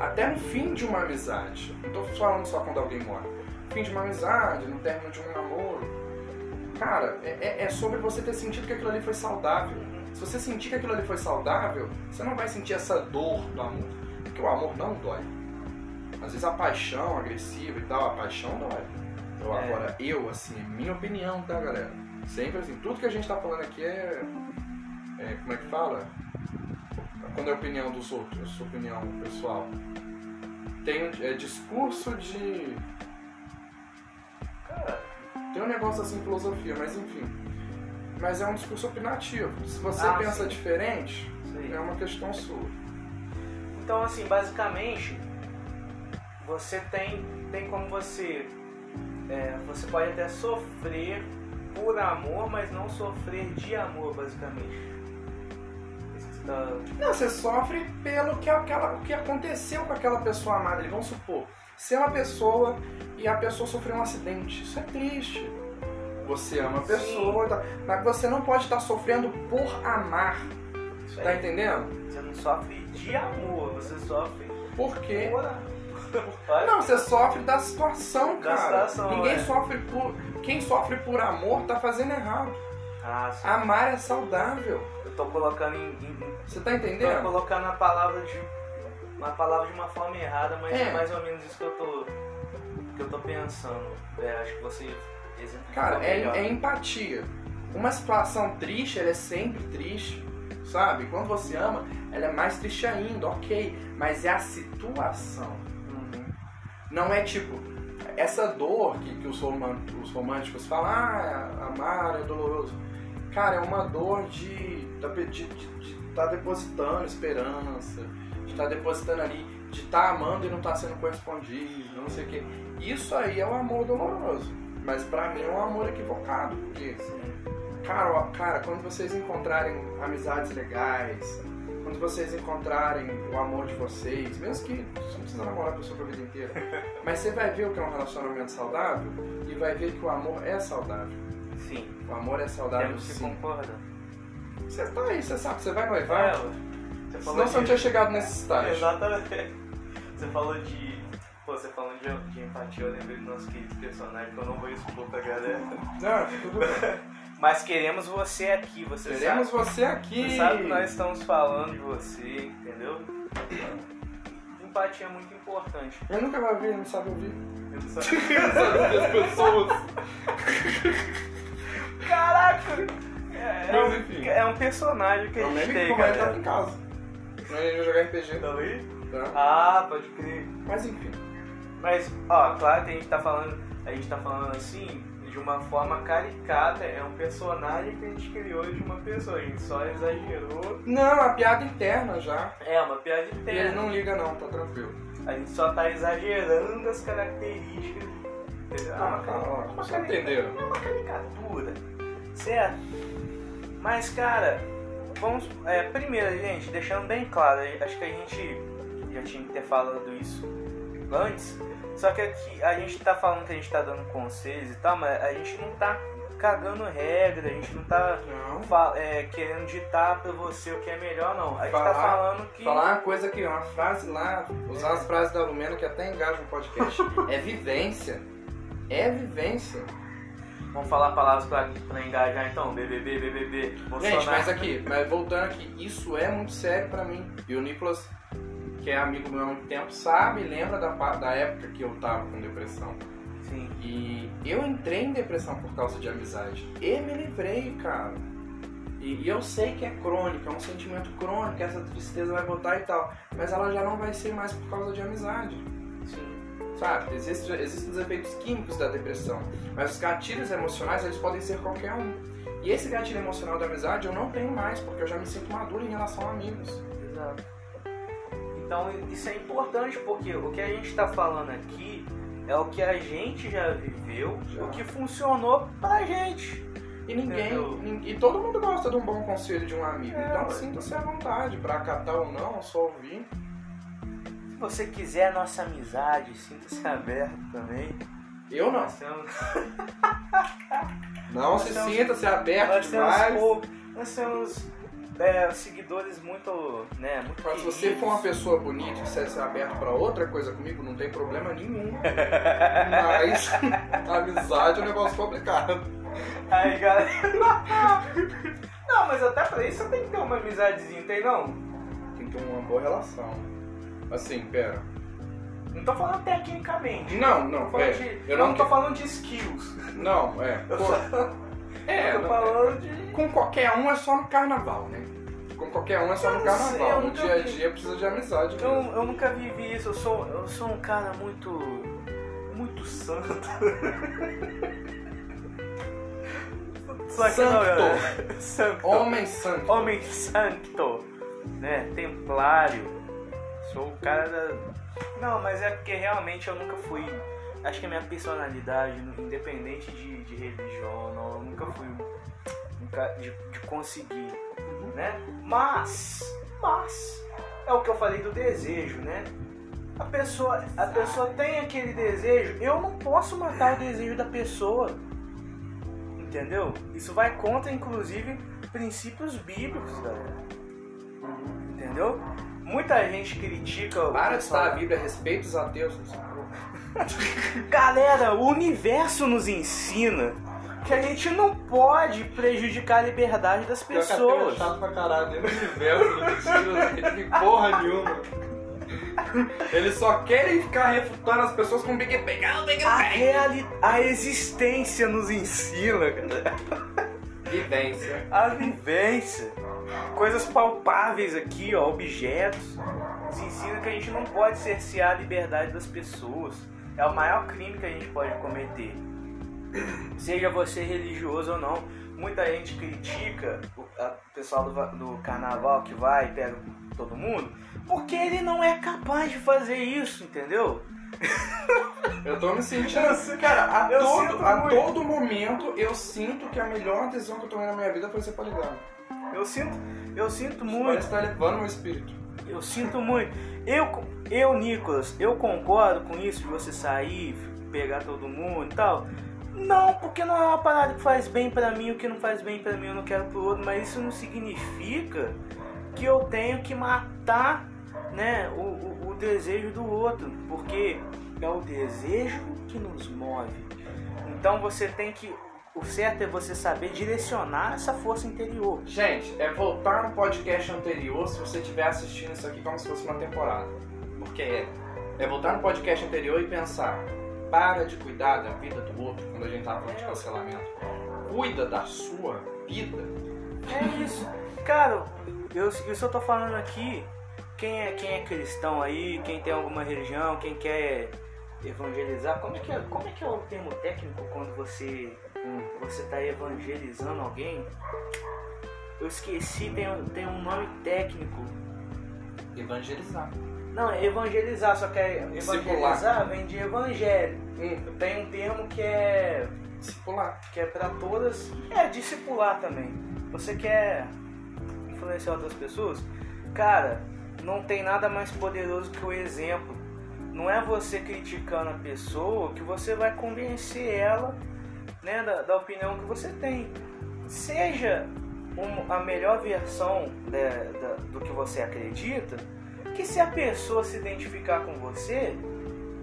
Até no fim de uma amizade. Não tô falando só quando alguém morre. No fim de uma amizade, no término de um namoro. Cara, é, é- é sobre você ter sentido que aquilo ali foi saudável. Se você sentir que aquilo ali foi saudável, você não vai sentir essa dor do amor. Porque o amor não dói. Às vezes a paixão agressiva e tal, a paixão dói. Eu, É. Agora, eu, assim, é minha opinião, tá, galera? Sempre assim, tudo que a gente tá falando aqui é. é como é que fala? Quando é opinião dos outros, sua opinião pessoal. Tem um- é, discurso de. Cara, Tem um negócio assim, filosofia, mas enfim. Mas é um discurso opinativo. Se você Ah, pensa sim. diferente, aí. é uma questão sua. Então, assim, basicamente, você tem, tem como você. é, você pode até sofrer por amor, mas não sofrer de amor, basicamente. Você tá- Não, você sofre pelo que, aquela, o que aconteceu com aquela pessoa amada. Vamos supor, se é uma pessoa e a pessoa sofreu um acidente, isso é triste. Você ama a Sim. pessoa, tal, mas você não pode estar sofrendo por amar. Isso Tá aí. entendendo? Você não sofre de amor, você sofre por amor. Olha, Não, você sofre da situação, Da cara. situação, Ninguém é. sofre por. Quem sofre por amor tá fazendo errado. Ah. Amar é saudável. Eu tô colocando em, em- Você tá entendendo? colocando a palavra de uma palavra de uma forma errada, mas é, É. mais ou menos isso que eu tô que eu tô pensando. É, acho que você Cara, é, é empatia. Uma situação triste, ela é sempre triste, sabe? Quando você ama, ela é mais triste ainda, ok. Mas é a situação. Uhum. Não é tipo, essa dor que, que os, roman- os românticos falam, ah, amar é doloroso. Cara, é uma dor de de, de, de tá depositando esperança, de estar depositando ali, de estar amando e não estar sendo correspondido, não sei o quê. Isso aí é o amor doloroso. Mas pra mim é um amor equivocado, porque Sim. Cara, cara, quando vocês encontrarem amizades legais, quando vocês encontrarem o amor de vocês, mesmo que você não precisa namorar a pessoa pra vida inteira, mas você vai ver o que é um relacionamento saudável e vai ver que o amor é saudável. Sim. O amor é saudável Temos que sim. Você tá aí, você sabe, você vai É, noivar, ué. você Senão você não tinha chegado nesse estágio. Exatamente. Você falou de. Pô, você falando de, de empatia, eu lembrei do nosso querido personagem que eu não vou expor pra galera. Não, tudo bem. Mas queremos você aqui, você Queremos sabe. você aqui. Você sabe que nós estamos falando de você, entendeu? Empatia é muito importante. Ele nunca vai ouvir, ele não sabe ouvir. Eu não sabe ouvir as pessoas. Caraca! É, é Mas, um, enfim. é um personagem que a gente tem, como ele tava cara. em casa. Não ia jogar RPG. Tá aí? Tá? Ah, pode crer. Mas enfim. Mas, ó, claro que a gente tá falando, a gente tá falando assim, de uma forma caricata, é um personagem que a gente criou de uma pessoa, a gente só exagerou. Não, a piada interna já. É, uma piada E ele interna. não liga não, tá tranquilo. A gente só tá exagerando as características. Entendeu? Ah, uma, cara, uma. É uma caricatura. Certo? Mas, cara, vamos. É, primeiro, gente, deixando bem claro, acho que a gente já tinha que ter falado isso antes. Só que aqui a gente tá falando que a gente tá dando conselhos e tal, mas a gente não tá cagando regra, a gente não tá Não. é, querendo ditar pra você o que é melhor, não. A gente tá Falar- falando que. Falar uma coisa aqui, uma frase lá, usar as frases da Lumena que até engaja no podcast. é vivência. É vivência. Vamos falar palavras pra, pra engajar então? BBB, BBB, Bolsonaro. Gente, mas aqui, mas voltando aqui, isso é muito sério pra mim. E o Nicolas, que é amigo meu há muito tempo, sabe, lembra da, da época que eu tava com depressão. Sim. E eu entrei em depressão por causa de amizade. E me livrei, cara. E, e eu sei que é crônico, é um sentimento crônico, essa tristeza vai voltar e tal. Mas ela já não vai ser mais por causa de amizade. Sabe? Existem, existem os efeitos químicos da depressão. Mas os gatilhos emocionais, eles podem ser qualquer um. E esse gatilho emocional da amizade eu não tenho mais, porque eu já me sinto maduro em relação a amigos. Exato. Então isso é importante porque o que a gente está falando aqui é o que a gente já viveu, Já. o que funcionou pra gente. E ninguém, Entendeu? nin- e todo mundo gosta de um bom conselho de um amigo. É, então sinta-se à vontade para acatar ou não, só ouvir. Se você quiser a nossa amizade, sinta-se aberto também. Eu não. Nós temos, Não Nós se temos- sinta-se aberto nós temos, demais. pou- nós temos é, seguidores muito, né, muito Mas se você for uma pessoa bonita e quiser ser aberto pra outra coisa comigo, não tem problema nenhum. Mas amizade é um negócio complicado. Aí, galera. Não, mas até pra isso você tem que ter uma amizadezinha, tem não? Tem que ter uma boa relação. Assim, pera. Não tô falando tecnicamente. Não, não, Tô é. de- Eu não, não tô que- falando de skills. Não, é. Eu Pô, tô, é, eu tô não, falando de. com qualquer um é só no carnaval, né? Com qualquer um é só Eu no não sei, carnaval. eu No dia a vi. dia precisa de amizade Eu, mesmo. eu nunca vivi isso, eu sou, eu sou um cara muito. muito santo. Só que não, Santo. galera. Santo. Homem santo. Homem santo, né? Templário. Sou o cara da. Não, mas é porque realmente eu nunca fui. Acho que a minha personalidade, independente de, de religião, não, eu nunca fui. Nunca de, de conseguir, né? Mas, mas, é o que eu falei do desejo, né? A pessoa, a pessoa tem aquele desejo, eu não posso matar o desejo da pessoa. Entendeu? Isso vai contra, inclusive, princípios bíblicos, galera. Entendeu? Muita gente critica o Para de citar a Bíblia, respeita os ateus. Galera, o universo nos ensina que a gente não pode prejudicar a liberdade das pessoas. é chato pra caralho, no universo, não precisa de porra nenhuma. Eles só querem ficar refutando as pessoas com Big Bang. Ah, A, reali... a existência nos ensina, cara. Vivência. A vivência. Coisas palpáveis aqui, ó, objetos. Nos ensina que a gente não pode cercear a liberdade das pessoas. É o maior crime que a gente pode cometer. Seja você religioso ou não. Muita gente critica o pessoal do, do carnaval que vai e pega todo mundo, porque ele não é capaz de fazer isso, entendeu? Eu tô me sentindo assim, cara, a, todo, a todo momento eu sinto que a melhor decisão que eu tomei na minha vida foi ser poligamo. Eu sinto, eu sinto muito. Parece tá levando meu espírito. Eu sinto muito. Eu, eu, Nicolas, eu concordo com isso de você sair, pegar todo mundo e tal. Não, porque não é uma parada que faz bem pra mim, o que não faz bem pra mim eu não quero pro outro, mas isso não significa que eu tenho que matar né, o, o, o desejo do outro, porque é o desejo que nos move. Então você tem que. O certo é você saber direcionar essa força interior. Gente, é voltar no podcast anterior se você estiver assistindo isso aqui como se fosse uma temporada. Porque é. É voltar no podcast anterior e pensar. Para de cuidar da vida do outro quando a gente tava falando de cancelamento. Cuida da sua vida. É isso. Cara, eu, eu tô falando aqui. Quem é, quem é cristão aí, quem tem alguma religião, quem quer evangelizar, como é que é, como é, que é o termo técnico quando você você está evangelizando alguém? Eu esqueci, tem, um- tem um nome técnico. Evangelizar. Não, é evangelizar, só que é evangelizar vem de evangelho. Hum, Tem um termo que é discipular. que é para todas, é discipular também. Você quer influenciar outras pessoas? Cara, não tem nada mais poderoso que o exemplo. Não é você criticando a pessoa que você vai convencer ela né, da, da opinião que você tem. Seja um- a melhor versão da- da- do que você acredita, que se a pessoa se identificar com você,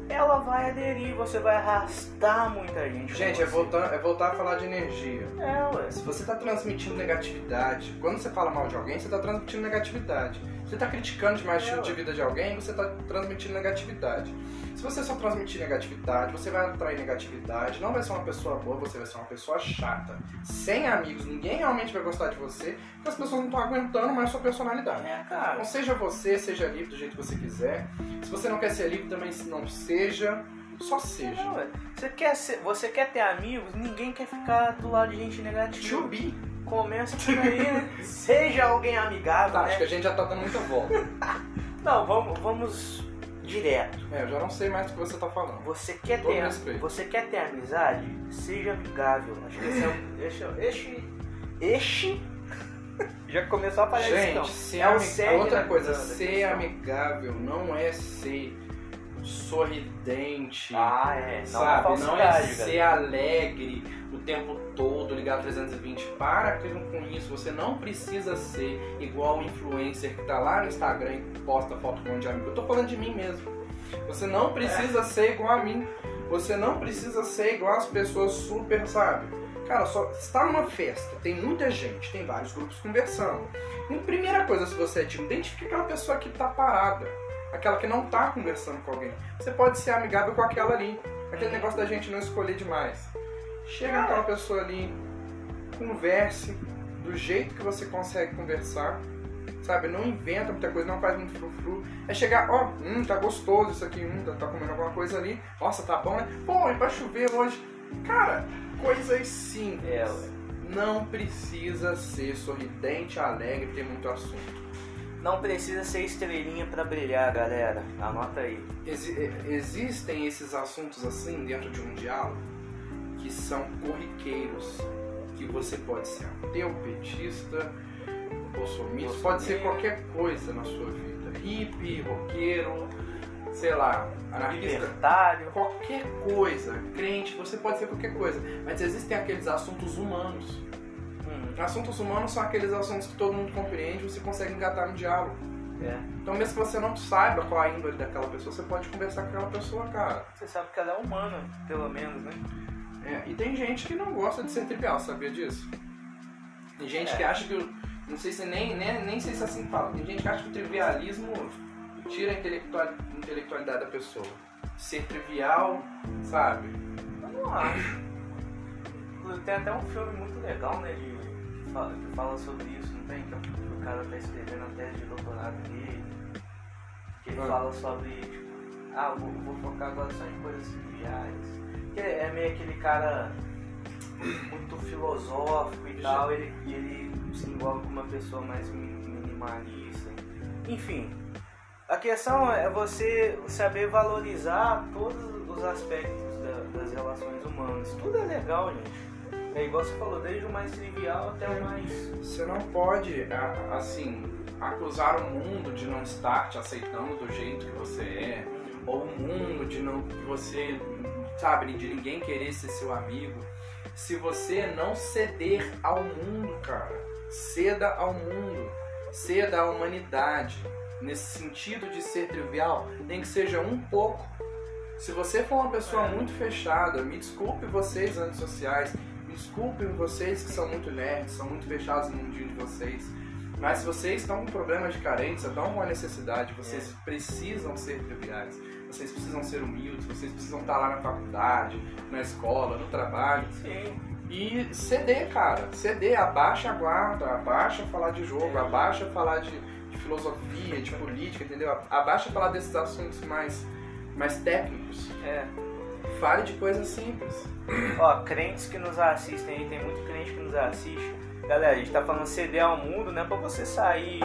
ela vai aderir, você vai arrastar muita gente. com Gente, é voltar, é voltar a falar de energia. É, ué. Se você está transmitindo negatividade, quando você fala mal de alguém, você está transmitindo negatividade. Se você está criticando demais o É, estilo de ué. vida de alguém, você está transmitindo negatividade. Se você só transmitir negatividade, você vai atrair negatividade, não vai ser uma pessoa boa, você vai ser uma pessoa chata. Sem amigos, ninguém realmente vai gostar de você, porque as pessoas não estão aguentando mais sua personalidade. É, cara. Então seja você, seja livre do jeito que você quiser. Se você não quer ser livre, também não seja. Só seja. Não, você, quer ser, você quer ter amigos, ninguém quer ficar do lado de gente negativa. To be. Começa por aí, né? Seja alguém amigável, Tá, né? acho que a gente já tá dando muita volta. Não, vamos, vamos direto. É, eu já não sei mais do que você tá falando. Você quer, ter, respeito. você quer ter amizade? Seja amigável. Acho que esse é o. Este, é o- este, este já começou a aparecer Gente, não. ser É o ami- cerne outra coisa, ser questão. amigável não é ser sorridente, Ah, é. Não sabe? Não é ser galera. alegre o tempo todo, ligar 320. Para com isso, você não precisa ser igual o influencer que tá lá no Instagram e posta foto com um de amigo. Eu tô falando de mim mesmo. Você não precisa ser igual a mim. Você não precisa ser igual as pessoas super, sabe? Cara, só está numa festa, tem muita gente, tem vários grupos conversando. E primeira coisa, se você é tímido, identifique aquela pessoa que tá parada. Aquela que não tá conversando com alguém. Você pode ser amigável com aquela ali. Aquele negócio da gente não escolher demais. Chega naquela pessoa ali, converse do jeito que você consegue conversar. Sabe, não inventa muita coisa, não faz muito frufru. É chegar, ó, hum, tá gostoso isso aqui, hum, tá, tá comendo alguma coisa ali. Nossa, tá bom, né? Pô, e vai chover hoje. Cara, coisas simples. É, ué. Não precisa ser sorridente, alegre, ter muito assunto. Não precisa ser estrelinha pra brilhar, galera. Anota aí. Exi- e- existem esses assuntos assim dentro de um diálogo que são corriqueiros, que você pode ser ateu, petista, bolsominion, pode ser qualquer coisa na sua vida. Hippie, roqueiro, sei lá, anarquista, Libertário. qualquer coisa, crente, você pode ser qualquer coisa. Mas existem aqueles assuntos humanos. Hum, Assuntos humanos são aqueles assuntos que todo mundo compreende e você consegue engatar no diálogo. é. Então mesmo que você não saiba qual a índole daquela pessoa, você pode conversar com aquela pessoa, cara. Você sabe que ela é humana, pelo menos, né? É, e tem gente que não gosta de ser trivial, sabia disso? Tem gente É. que acha que. o- Não sei se nem, nem, nem sei se é assim fala. Tem gente que acha que o trivialismo tira a intelectual- intelectualidade da pessoa. Ser trivial, sabe? Eu não acho. Inclusive, Tem até um filme muito legal, né? De, que, fala, que fala sobre isso, não tem? Que o cara tá escrevendo a tese de doutorado dele. Que ele Ah. fala sobre, tipo, ah, vou, vou focar agora só em coisas triviais. Que é meio aquele cara muito filosófico e tal, ele, ele se envolve com uma pessoa mais mi- minimalista. Enfim, a questão é você saber valorizar todos os aspectos da- das relações humanas. Tudo é legal, gente. É igual você falou, desde o mais trivial até o mais. Você não pode, assim, acusar o mundo de não estar te aceitando do jeito que você é, ou o mundo de não que você, sabe, de ninguém querer ser seu amigo. Se você não ceder ao mundo, cara, ceda ao mundo. ser da humanidade, nesse sentido de ser trivial, nem que seja um pouco. Se você for uma pessoa muito fechada, me desculpe vocês antissociais, desculpem vocês que são muito nerds, são muito fechados no mundinho de vocês. Mas se vocês estão com problemas de carência, estão com uma necessidade, vocês É. precisam ser triviais. Vocês precisam ser humildes, vocês precisam estar lá na faculdade, na escola, no trabalho. Sim. E ceder, cara. Ceder, abaixa a guarda, abaixa falar de jogo, É. abaixa falar de, de filosofia, de política, entendeu? Abaixa falar desses assuntos mais, mais técnicos. É. Fale de coisas simples. Ó, crentes que nos assistem aí, tem muito crente que nos assiste. Galera, a gente tá falando ceder ao mundo, não é pra você sair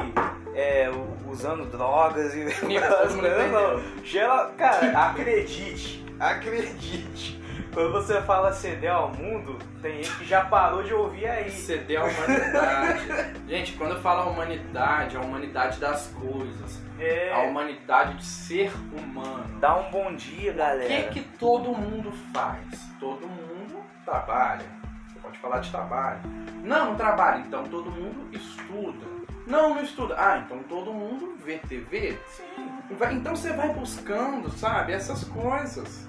é, usando drogas e. Não, não. Gela, cara, acredite, acredite. Quando você fala ceder ao mundo, tem gente que já parou de ouvir aí. Ceder à humanidade. Gente, quando eu falo a humanidade, a humanidade das coisas, a É, humanidade de ser humano. dá um bom dia, O galera. que que todo mundo faz? Todo mundo trabalha. Você pode falar de trabalho. Não, não trabalha. Então todo mundo estuda. Não, não estuda. Ah, então todo mundo vê TV. Sim. Então você vai buscando, sabe, essas coisas.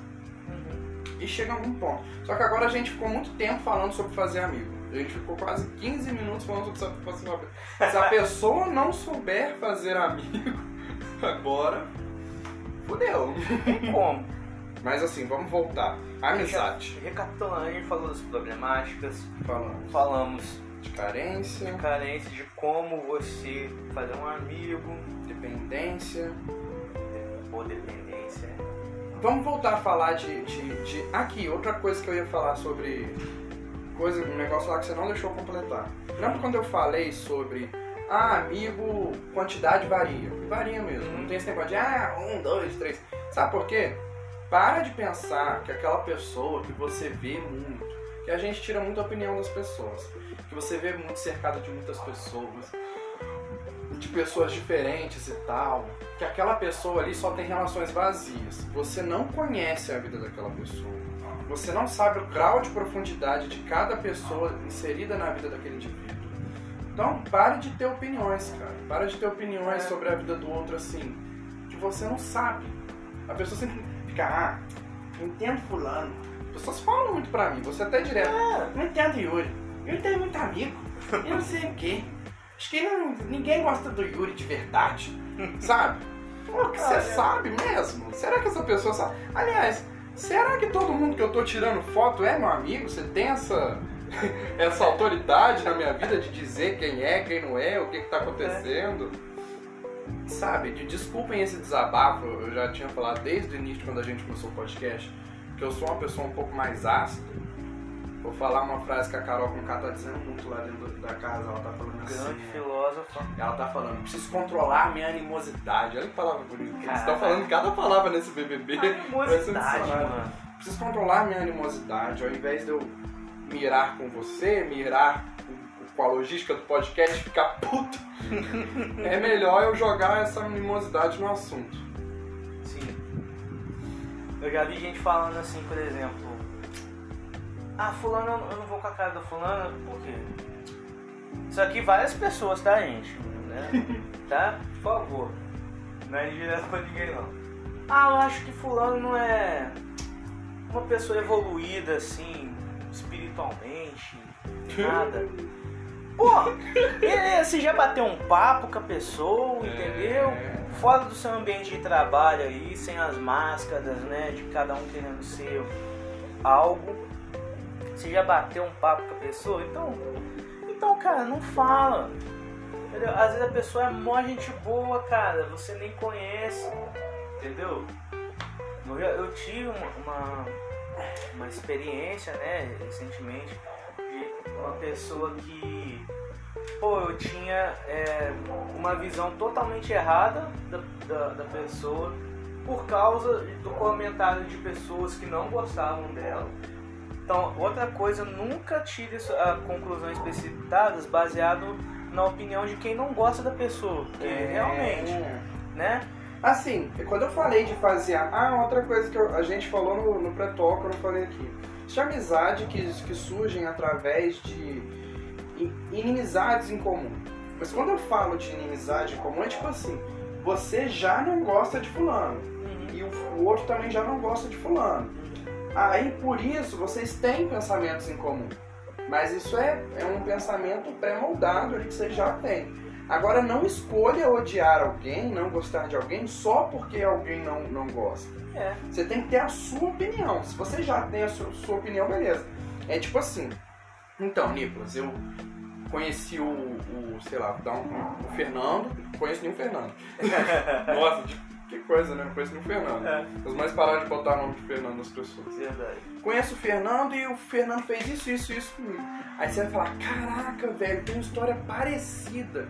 E chega num ponto. Só que agora a gente ficou muito tempo falando sobre fazer amigo. A gente ficou quase 15 minutos falando sobre fazer amigo. Se a pessoa não souber fazer amigo, agora fudeu. Tem como. Mas assim, vamos voltar. Amizade. Recapitulando, a gente falou das problemáticas, Falamos falamos de carência, de carência, de como você fazer um amigo, dependência. ou dependência. Vamos voltar a falar de, de, de- Aqui, outra coisa que eu ia falar sobre. Coisa, um negócio lá que você não deixou completar. Lembra quando eu falei sobre. Ah, amigo, quantidade varia. Varia mesmo. Não tem esse negócio de ah, um, dois, três. Sabe por quê? Para de pensar que aquela pessoa que você vê muito, que a gente tira muita opinião das pessoas, que você vê muito cercado de muitas pessoas, de pessoas diferentes e tal, que aquela pessoa ali só tem relações vazias. Você não conhece a vida daquela pessoa. Você não sabe o grau de profundidade de cada pessoa inserida na vida daquele indivíduo. Então, pare de ter opiniões, cara. Para de ter opiniões É. sobre a vida do outro assim, que você não sabe. A pessoa sempre fica, ah, eu entendo fulano. As pessoas falam muito pra mim, você até direto. Não entendo Yuri. Yuri tem muito amigo. Eu não sei o quê. Acho que não- ninguém gosta do Yuri de verdade. Sabe? Pô, que você sabe mesmo? Será que essa pessoa sabe? Aliás, será que todo mundo que eu tô tirando foto é meu amigo? Você tem essa, essa autoridade na minha vida de dizer quem é, quem não é, o que, que tá acontecendo? Sabe, de, desculpem esse desabafo, eu já tinha falado desde o início, quando a gente começou o podcast, que eu sou uma pessoa um pouco mais ácida. Vou falar uma frase que a Carol com K tá dizendo muito lá dentro da casa, ela tá falando assim. Grande filósofo. Ela tá falando, preciso controlar a minha animosidade. Olha que palavra bonita. Eles estão falando cada palavra nesse BBB. Animosidade, mano. Preciso controlar a minha animosidade. Ao invés de eu mirar com você, mirar com- a logística do podcast e ficar puto, é melhor eu jogar essa animosidade no assunto. Sim. Eu já vi gente falando assim, por exemplo. Ah, fulano, eu não- vou com a cara da fulana, por quê? Isso aqui várias pessoas, tá, gente? Né? tá? Por favor. Não é direto pra ninguém, não. Ah, eu acho que fulano não é uma pessoa evoluída, assim, espiritualmente, nada. Pô, beleza, você já bateu um papo com a pessoa, entendeu? É. fora do seu ambiente de trabalho aí, sem as máscaras, né, de cada um querendo ser algo, você já bateu um papo com a pessoa, então, então, cara, não fala. Entendeu? Às vezes a pessoa é mó gente boa, cara, você nem conhece, entendeu? Eu, eu tive uma, uma, uma experiência, né, recentemente, de uma pessoa que pô, eu tinha é, uma visão totalmente errada da, da, da pessoa por causa do comentário de pessoas que não gostavam dela. Então, outra coisa, nunca tire a conclusões precipitadas baseado na opinião de quem não gosta da pessoa, porque realmente, né? Assim, quando eu falei de fazer. Ah, outra coisa que eu- a gente falou no, no pré-talk, eu não falei aqui. De amizade que, que surgem através de in- inimizades em comum. Mas quando eu falo de inimizade comum, é tipo assim, você já não gosta de fulano. Uhum. E o, o outro também já não gosta de fulano. Aí por isso vocês têm pensamentos em comum. Mas isso é, é um pensamento pré-moldado que vocês já têm. Agora não escolha odiar alguém, não gostar de alguém só porque alguém não, não gosta. É. Você tem que ter a sua opinião. Se você já tem a sua, sua opinião, beleza. É tipo assim. Então, Nicolas, eu conheci o, o sei lá, vou dar um, o Fernando. Não conheço nenhum Fernando. Nossa, que coisa, né? Não conheço nenhum Fernando. É. Os mais pararam de botar o nome de Fernando nas pessoas. Verdade. Conheço o Fernando e o Fernando fez isso, isso, isso comigo. Aí você vai falar, caraca, velho, tem uma história parecida.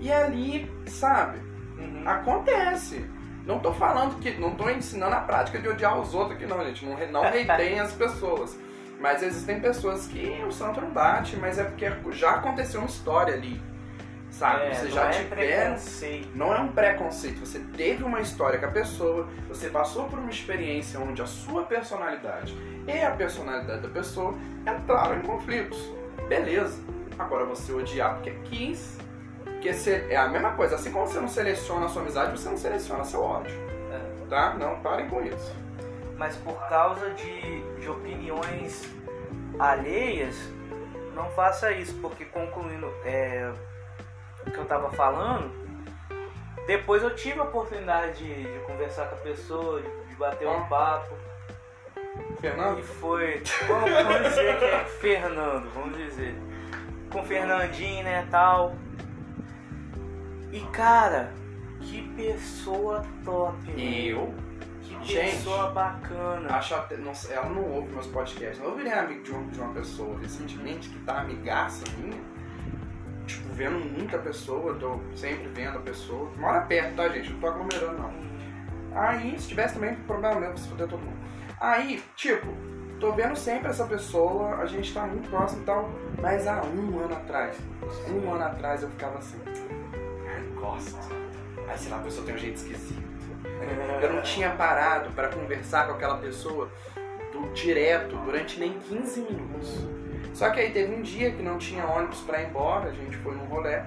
E ali, sabe, Uhum. acontece. Não tô falando que. Não tô ensinando a prática de odiar os outros aqui, não, gente. Não, não reitem as pessoas. Mas existem pessoas que o santo não bate, mas é porque já aconteceu uma história ali. Sabe? É, Você já é tiver. Não é um preconceito. Você teve uma história com a pessoa, você passou por uma experiência onde a sua personalidade e a personalidade da pessoa entraram em conflitos. Beleza. Agora você odiar porque quis. Porque você, é a mesma coisa. Assim como você não seleciona a sua amizade, você não seleciona seu ódio. É. Tá? Não parem com isso. Mas por causa de, de opiniões alheias, não faça isso, porque concluindo é, que eu tava falando, depois eu tive a oportunidade de, de conversar com a pessoa, de, de bater um papo. E Fernando? foi, vamos, vamos dizer que é Fernando, vamos dizer. Com o Fernandinho, né, tal. E cara, que pessoa top, mano. Eu Que Gente, pessoa bacana. acho até. Não, ela não ouve meus podcasts. Eu virei amigo de uma, de uma pessoa recentemente que tá amigaça minha. Tipo, vendo muita pessoa, tô sempre vendo a pessoa. Mora perto, tá, gente? Não tô aglomerando, não. Aí, se tivesse também, problema mesmo, se fuder todo mundo. Aí, tipo, tô vendo sempre essa pessoa, a gente tá muito próximo e tal, mas há um ano atrás, um ano atrás eu ficava assim, ai, gosto. Aí, sei lá, a pessoa tem um jeito esquisito. Eu não tinha parado pra conversar com aquela pessoa do direto durante nem 15 minutos. Só que aí teve um dia que não tinha ônibus pra ir embora, a gente foi num rolê.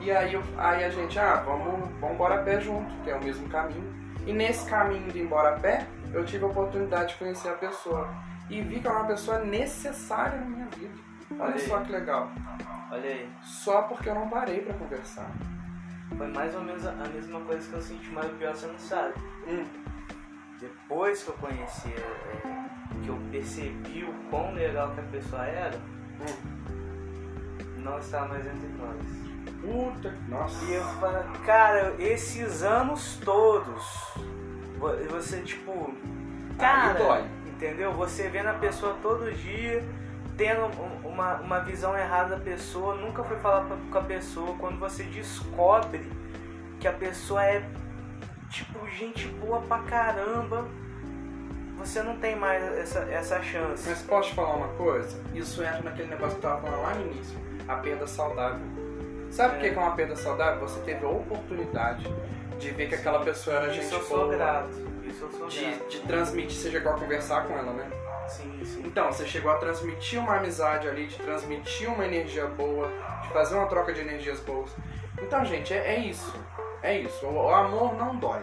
E aí, eu- aí a gente, ah, vamos, vamos embora a pé junto, que é o mesmo caminho. E nesse caminho de ir embora a pé, eu tive a oportunidade de conhecer a pessoa. E vi que era uma pessoa necessária na minha vida. Olha Olha só que legal. Olha aí, Só porque eu não parei pra conversar. foi mais ou menos a mesma coisa que eu senti, mas pior você não sabe. Hum, Depois que eu conheci, é, que eu percebi o quão legal que a pessoa era, hum. não está mais entre nós. Puta que. Nossa. E eu falo, cara, esses anos todos, vo- você tipo, cara, entendeu? Você vendo a pessoa todo dia, tendo um- uma, uma visão errada da pessoa, nunca foi falar pra- com a pessoa, quando você descobre que a pessoa é tipo gente boa pra caramba, você não tem mais essa, essa chance. Mas posso te falar uma coisa? Isso entra naquele negócio que eu tava falando lá no início. A perda saudável. Sabe o que É. que é uma perda saudável? Você teve a oportunidade de ver que aquela pessoa era gente Isso eu sou boa. grato. Isso eu sou De, grato. de transmitir, você chegou a conversar com ela, né? Sim, sim. Então, você chegou a transmitir uma amizade ali, de transmitir uma energia boa, de fazer uma troca de energias boas. Então, gente, é, é isso. É isso. O, o amor não dói.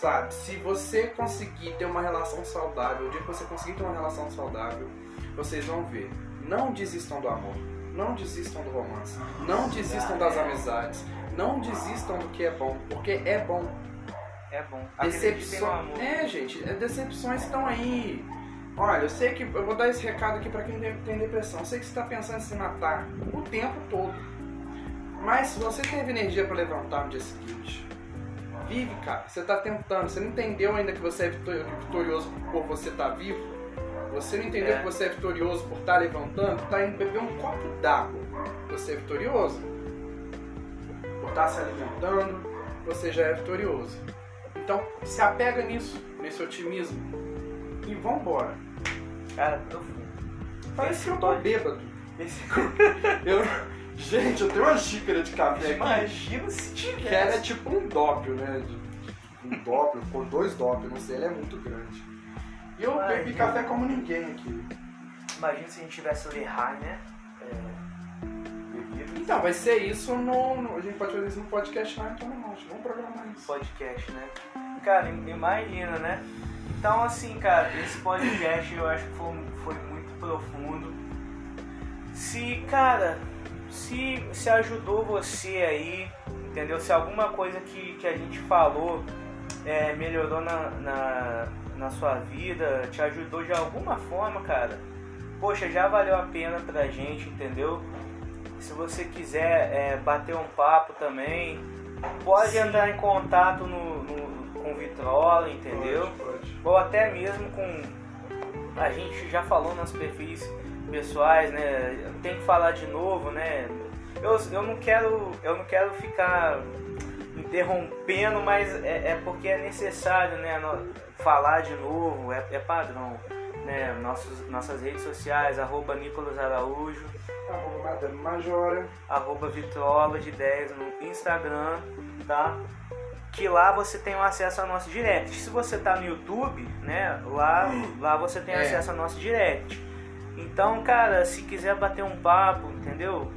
Sabe? Se você conseguir ter uma relação saudável, o dia que você conseguir ter uma relação saudável, vocês vão ver. Não desistam do amor. Não desistam do romance. Não desistam das amizades. Não desistam do que é bom. Porque é bom. É bom. Decepções. É, gente, é, decepções estão aí. Olha, eu sei que. Eu vou dar esse recado aqui pra quem tem, depressão. Eu sei que você tá pensando em se matar o tempo todo. Mas se você teve energia pra levantar no dia seguinte, vive, cara. Você tá tentando. Você não entendeu ainda que você é vitor- vitorioso por você estar vivo? Você não entendeu É. que você é vitorioso por estar levantando? Tá indo beber um copo d'água. Você é vitorioso? Por estar se alimentando, você já é vitorioso. Então, se apega nisso, nesse otimismo. E vambora. Cara, tô. Parece que eu tô bêbado. Esse... Eu... Gente, eu tenho uma xícara de café aqui. Imagina se Que tivesse. ela é tipo um dópio, né? Um dópio, por dois dópios, não sei, ele é muito grande. E eu Ai, bebi café como ninguém aqui. Imagina se a gente tivesse Lehigh, né? É... Então, vai ser isso no, no- A gente pode fazer isso no podcast lá, então não, vamos programar isso. podcast, né? Cara, imagina, né? Então, assim, cara, esse podcast eu acho que foi, foi muito profundo. Se, cara, se, se ajudou você aí, entendeu? Se alguma coisa que, que a gente falou é, melhorou na, na, na sua vida, te ajudou de alguma forma, cara, poxa, já valeu a pena pra gente, entendeu? Se você quiser é, bater um papo também, pode Sim. entrar em contato no, no- com o Vitrola, entendeu? Pode, pode. Ou até mesmo com. A gente já falou nos perfis pessoais, né? Tem que falar de novo, né? Eu, eu não quero. Eu não quero ficar interrompendo, mas é, é porque é necessário, né? Falar de novo, é, é padrão. Né? Nossos, nossas redes sociais, arroba Nicolas Araújo, Arroba Madame Majora. arroba Vitrola de 10 no Instagram, tá? Que lá você tem o acesso ao nosso direct. Se você tá no YouTube, né? Lá, lá você tem É. acesso ao nosso direct. Então, cara, se quiser bater um papo, entendeu?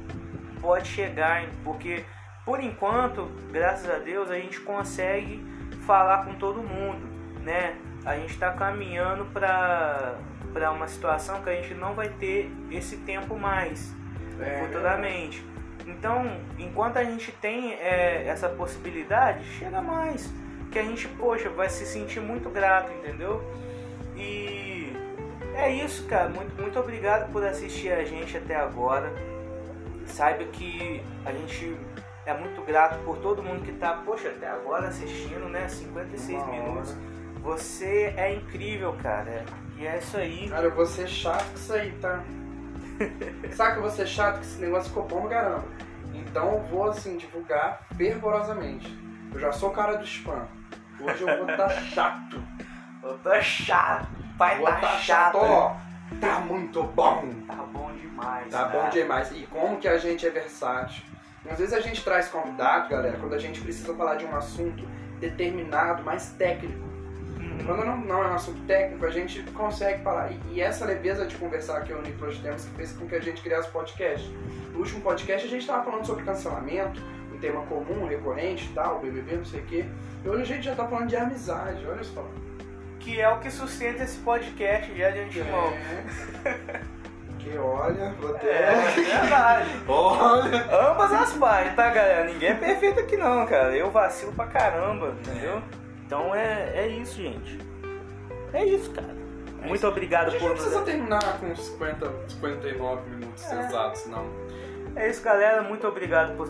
Pode chegar, hein? porque por enquanto, graças a Deus, a gente consegue falar com todo mundo, né? A gente está caminhando para para uma situação que a gente não vai ter esse tempo mais É, futuramente. Então, enquanto a gente tem é, essa possibilidade, chega mais. Que a gente, poxa, vai se sentir muito grato, entendeu? E é isso, cara. Muito, muito obrigado por assistir a gente até agora. Saiba que a gente é muito grato por todo mundo que tá, poxa, até agora assistindo, né? 56 Uma hora. minutos. Você é incrível, cara. E é isso aí. Cara, eu vou ser chato com isso aí, tá? Sabe que eu vou ser chato que esse negócio ficou bom caramba. Então eu vou, assim, divulgar fervorosamente. Eu já sou o cara do spam. Hoje eu vou estar chato. Eu tô chato. Pai Vou tá chato. ó. Tá muito bom. Tá bom demais. Tá bom demais. E como que a gente é versátil. Às vezes a gente traz convidado, galera, quando a gente precisa falar de um assunto determinado, mais técnico. Uhum. Quando não, não é um assunto técnico, a gente consegue falar. E, e essa leveza de conversar que eu e o Nicolas temos que fez com que a gente criasse podcast. No último podcast a gente estava falando sobre cancelamento, um tema comum, recorrente tal, BBB, não sei o quê. E hoje a gente já tá falando de amizade, olha só. Que é o que sustenta esse podcast já de antemão. É. Que olha, até. É, verdade. Olha! Ambas as partes, tá, galera? Ninguém é perfeito aqui não, cara. Eu vacilo pra caramba, entendeu? Então é, é isso, gente. É isso, cara. É Muito isso. obrigado A gente por não precisa terminar com 50, 59 minutos É. exatos, não. É isso, galera. Muito obrigado por.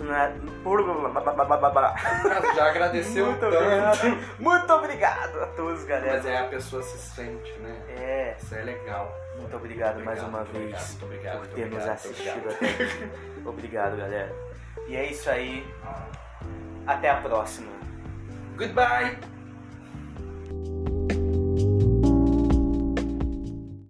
Já agradeceu Muito tanto. obrigado. Muito obrigado a todos, galera. Mas é a pessoa se sente, né? É, Isso é legal. muito obrigado, mais uma muito vez Obrigado, muito obrigado, por ter nos obrigado, assistido até aqui. Obrigado, galera. E é isso aí. Até a próxima. Goodbye!